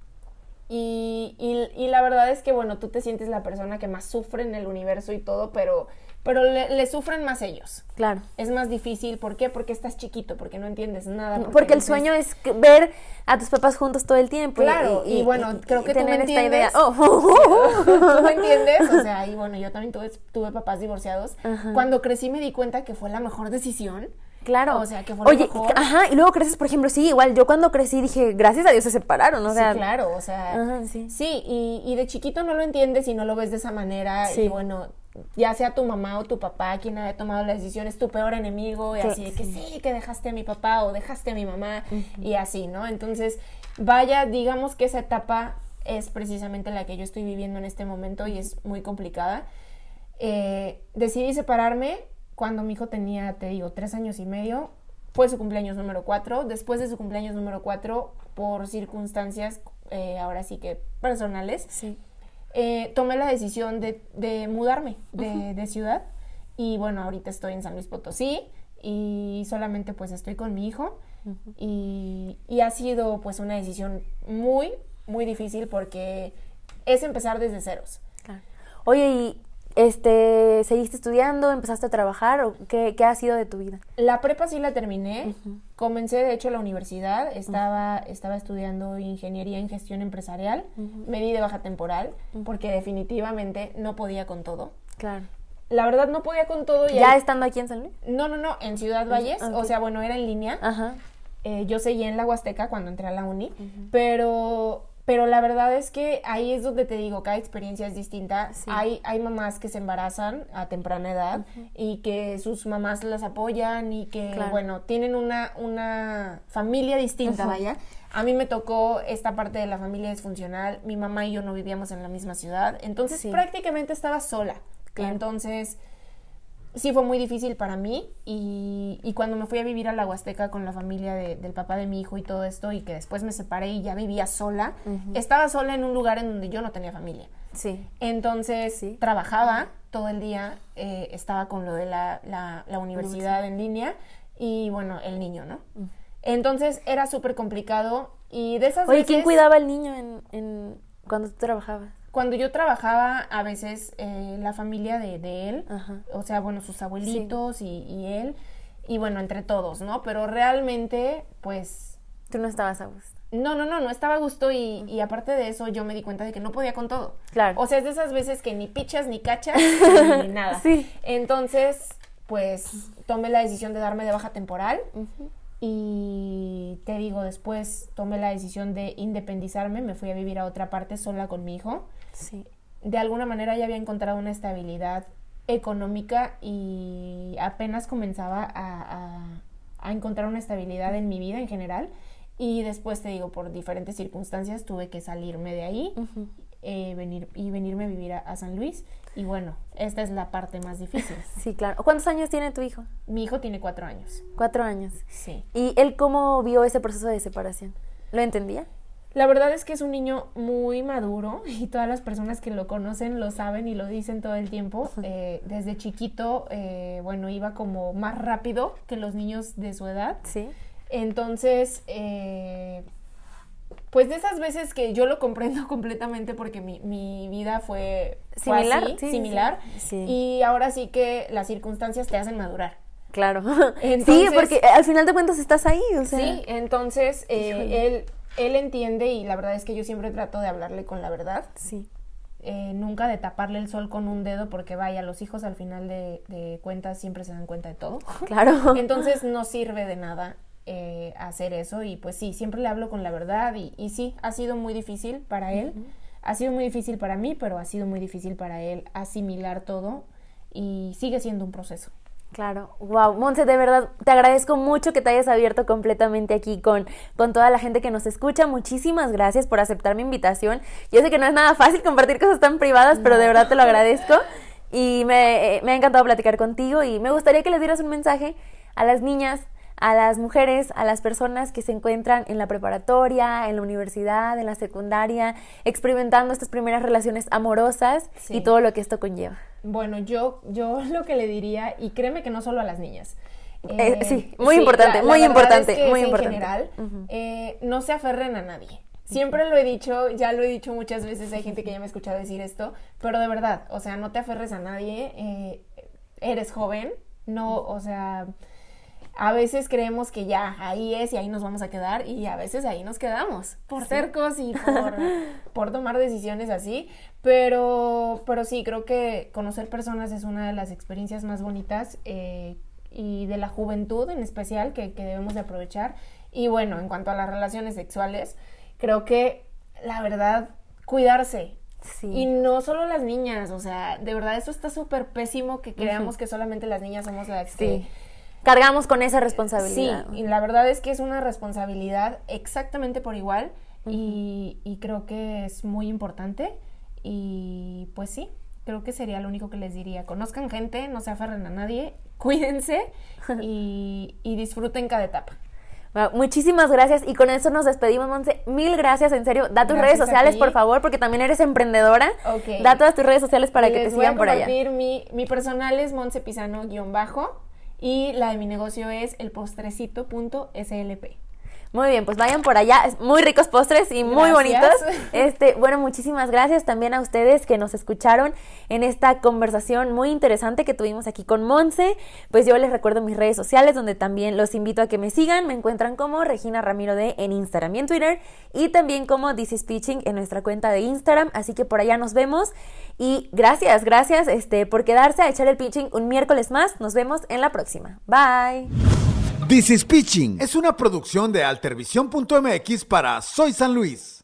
[SPEAKER 3] Y, y- y la verdad es que, bueno, tú te sientes la persona que más sufre en el universo y todo, pero, pero le, le sufren más ellos.
[SPEAKER 1] Claro.
[SPEAKER 3] Es más difícil, ¿por qué? Porque estás chiquito, porque no entiendes nada.
[SPEAKER 1] Porque el
[SPEAKER 3] no
[SPEAKER 1] sueño es ver a tus papás juntos todo el tiempo.
[SPEAKER 3] Claro, y, bueno, creo que tú me
[SPEAKER 1] tener esta idea.
[SPEAKER 3] entiendes.
[SPEAKER 1] Oh.
[SPEAKER 3] ¿Tú me entiendes? O sea, y bueno, yo también tuve, tuve papás divorciados.
[SPEAKER 1] Ajá.
[SPEAKER 3] Cuando crecí me di cuenta que fue la mejor decisión.
[SPEAKER 1] Claro.
[SPEAKER 3] O sea, que fue
[SPEAKER 1] Oye,
[SPEAKER 3] mejor.
[SPEAKER 1] ajá, y luego creces, por ejemplo, sí, igual yo cuando crecí dije, gracias a Dios se separaron, o sea,
[SPEAKER 3] sí, claro, o sea,
[SPEAKER 1] Ajá, sí.
[SPEAKER 3] y, y de chiquito no lo entiendes y no lo ves de esa manera.
[SPEAKER 1] Sí.
[SPEAKER 3] Y bueno, ya sea tu mamá o tu papá quien haya tomado la decisión, es tu peor enemigo. Y
[SPEAKER 1] Que-
[SPEAKER 3] así que sí, que dejaste a mi papá o dejaste a mi mamá. Y así, ¿no? Entonces, vaya, digamos que esa etapa es precisamente la que yo estoy viviendo en este momento y es muy complicada. Eh, decidí separarme cuando mi hijo tenía, te digo, tres años y medio. Fue su cumpleaños número cuatro. Después de su cumpleaños número cuatro, por circunstancias, eh, ahora sí que personales,
[SPEAKER 1] sí.
[SPEAKER 3] eh, tomé la decisión de, de mudarme de, de ciudad. Y bueno, ahorita estoy en San Luis Potosí y solamente pues estoy con mi hijo. y, y ha sido pues una decisión muy, muy difícil porque es empezar desde ceros.
[SPEAKER 1] Claro. Oye, ¿y este, seguiste estudiando, empezaste a trabajar o qué, qué ha sido de tu vida?
[SPEAKER 3] La prepa sí la terminé. Comencé, de hecho, la universidad. Estaba, estaba estudiando ingeniería en gestión empresarial. Me di de baja temporal porque definitivamente no podía con todo.
[SPEAKER 1] Claro.
[SPEAKER 3] la verdad no podía con todo. Y
[SPEAKER 1] ¿Ya estando aquí en San Luis?
[SPEAKER 3] No, no, no, en Ciudad Valles,
[SPEAKER 1] ok.
[SPEAKER 3] o sea, bueno, era en línea.
[SPEAKER 1] Ajá.
[SPEAKER 3] Eh, yo seguía en la Huasteca cuando entré a la uni, pero, pero la verdad es que ahí es donde te digo, cada experiencia es distinta.
[SPEAKER 1] Sí.
[SPEAKER 3] Hay, hay mamás que se embarazan a temprana edad y que sus mamás las apoyan y que,
[SPEAKER 1] Claro.
[SPEAKER 3] bueno, tienen una, una familia distinta,
[SPEAKER 1] Ujú.
[SPEAKER 3] vaya. A mí me tocó esta parte de la familia disfuncional. Mi mamá y yo no vivíamos en la misma ciudad, entonces
[SPEAKER 1] Sí.
[SPEAKER 3] prácticamente estaba sola.
[SPEAKER 1] Claro.
[SPEAKER 3] Entonces sí fue muy difícil para mí y, y cuando me fui a vivir a la Huasteca con la familia de- del papá de mi hijo y todo esto y que después me separé y ya vivía sola, estaba sola en un lugar en donde yo no tenía familia.
[SPEAKER 1] Sí.
[SPEAKER 3] Entonces
[SPEAKER 1] Sí.
[SPEAKER 3] trabajaba todo el día, eh, estaba con lo de la, la- la universidad en línea y bueno, el niño, ¿no? Entonces era súper complicado y de esas
[SPEAKER 1] Oye, ¿quién cuidaba al niño en, en cuando tú trabajabas?
[SPEAKER 3] Cuando yo trabajaba, a veces eh, la familia de, de él,
[SPEAKER 1] Ajá.
[SPEAKER 3] o sea, bueno, sus abuelitos y, y él, y bueno, entre todos, ¿no? Pero realmente, pues,
[SPEAKER 1] Tú no estabas a gusto.
[SPEAKER 3] no, no, no, no estaba a gusto y, y aparte de eso yo me di cuenta de que no podía con todo.
[SPEAKER 1] Claro.
[SPEAKER 3] O sea, es de esas veces que ni pichas, ni cachas, ni nada.
[SPEAKER 1] Sí.
[SPEAKER 3] Entonces, pues, tomé la decisión de darme de baja temporal. Y te digo, después tomé la decisión de independizarme, me fui a vivir a otra parte sola con mi hijo
[SPEAKER 1] Sí.
[SPEAKER 3] de alguna manera ya había encontrado una estabilidad económica y apenas comenzaba a, a- a encontrar una estabilidad en mi vida en general. Y después te digo, por diferentes circunstancias tuve que salirme de ahí eh, venir, y venirme a vivir a, a San Luis. Y bueno, esta es la parte más difícil.
[SPEAKER 1] Sí, claro. ¿Cuántos años tiene tu hijo?
[SPEAKER 3] Mi hijo tiene cuatro años.
[SPEAKER 1] Cuatro años.
[SPEAKER 3] Sí.
[SPEAKER 1] ¿Y él cómo vio ese proceso de separación? ¿Lo entendía?
[SPEAKER 3] La verdad es que es un niño muy maduro y todas las personas que lo conocen lo saben y lo dicen todo el tiempo. Eh, desde chiquito, eh, bueno, iba como más rápido que los niños de su edad.
[SPEAKER 1] Sí.
[SPEAKER 3] Entonces, eh, pues de esas veces que yo lo comprendo completamente porque mi, mi vida fue, fue
[SPEAKER 1] Similar,
[SPEAKER 3] así,
[SPEAKER 1] sí,
[SPEAKER 3] similar.
[SPEAKER 1] sí.
[SPEAKER 3] Y ahora sí que las circunstancias te hacen madurar.
[SPEAKER 1] Claro. sí, porque al final de cuentas estás ahí, o sea.
[SPEAKER 3] Sí, entonces eh, él, él entiende y la verdad es que yo siempre trato de hablarle con la verdad.
[SPEAKER 1] Sí.
[SPEAKER 3] eh, nunca de taparle el sol con un dedo porque vaya, los hijos al final de, de cuentas siempre se dan cuenta de todo.
[SPEAKER 1] Claro.
[SPEAKER 3] Entonces no sirve de nada eh, hacer eso y pues sí, siempre le hablo con la verdad y, y sí, ha sido muy difícil para él, ha sido muy difícil para mí, pero ha sido muy difícil para él asimilar todo y sigue siendo un proceso.
[SPEAKER 1] Claro, wow, Monse, de verdad te agradezco mucho que te hayas abierto completamente aquí con, con toda la gente que nos escucha. Muchísimas gracias por aceptar mi invitación. Yo sé que no es nada fácil compartir cosas tan privadas, pero de verdad te lo agradezco. Y me, eh, me ha encantado platicar contigo y me gustaría que les dieras un mensaje a las niñas, a las mujeres, a las personas que se encuentran en la preparatoria, en la universidad, en la secundaria, experimentando estas primeras relaciones amorosas
[SPEAKER 3] Sí.
[SPEAKER 1] y todo lo que esto conlleva.
[SPEAKER 3] Bueno, yo, yo lo que le diría, y créeme que no solo a las niñas.
[SPEAKER 1] Eh, sí, muy importante, muy importante,
[SPEAKER 3] es que
[SPEAKER 1] muy
[SPEAKER 3] es
[SPEAKER 1] importante.
[SPEAKER 3] En general, eh, no se aferren a nadie. Siempre lo he dicho, ya lo he dicho muchas veces, hay gente que ya me ha escuchado decir esto, pero de verdad, o sea, no te aferres a nadie, eh, eres joven, no, o sea, a veces creemos que ya ahí es y ahí nos vamos a quedar y a veces ahí nos quedamos. Por cercos y por, por tomar decisiones así, pero, pero sí, creo que conocer personas es una de las experiencias más bonitas eh, y de la juventud en especial que, que debemos de aprovechar. Y bueno, en cuanto a las relaciones sexuales, creo que la verdad, cuidarse,
[SPEAKER 1] Sí.
[SPEAKER 3] y no solo las niñas, o sea, de verdad eso está súper pésimo que creamos que solamente las niñas somos las que...
[SPEAKER 1] Sí. Cargamos con esa
[SPEAKER 3] Sí,
[SPEAKER 1] responsabilidad.
[SPEAKER 3] y la verdad es que es una responsabilidad exactamente por igual y, y creo que es muy importante y pues sí, creo que sería lo único que les diría. Conozcan gente, no se aferren a nadie, cuídense y, y disfruten cada etapa.
[SPEAKER 1] Bueno, muchísimas gracias y con eso nos despedimos, Monse. Mil gracias, en serio. Da tus
[SPEAKER 3] Gracias
[SPEAKER 1] redes sociales, por favor, porque también eres emprendedora.
[SPEAKER 3] Ok.
[SPEAKER 1] Da todas tus redes sociales para que te
[SPEAKER 3] voy a
[SPEAKER 1] sigan por allá.
[SPEAKER 3] mi personal es Monse Pisano-bajo y la de mi negocio es elpostrecito.slp.
[SPEAKER 1] Muy bien, pues vayan por allá. Muy ricos postres y muy
[SPEAKER 3] Gracias.
[SPEAKER 1] bonitos. Este, bueno, muchísimas gracias también a ustedes que nos escucharon en esta conversación muy interesante que tuvimos aquí con Monse. Pues yo les recuerdo mis redes sociales donde también los invito a que me sigan. Me encuentran como Regina Ramiro de en Instagram y en Twitter y también como This is Pitching en nuestra cuenta de Instagram. Así que por allá nos vemos y gracias, gracias este, por quedarse a echar el pitching un miércoles más. Nos vemos en la próxima. Bye.
[SPEAKER 4] This is Pitching es una producción de altervisión.mx para Soy San Luis.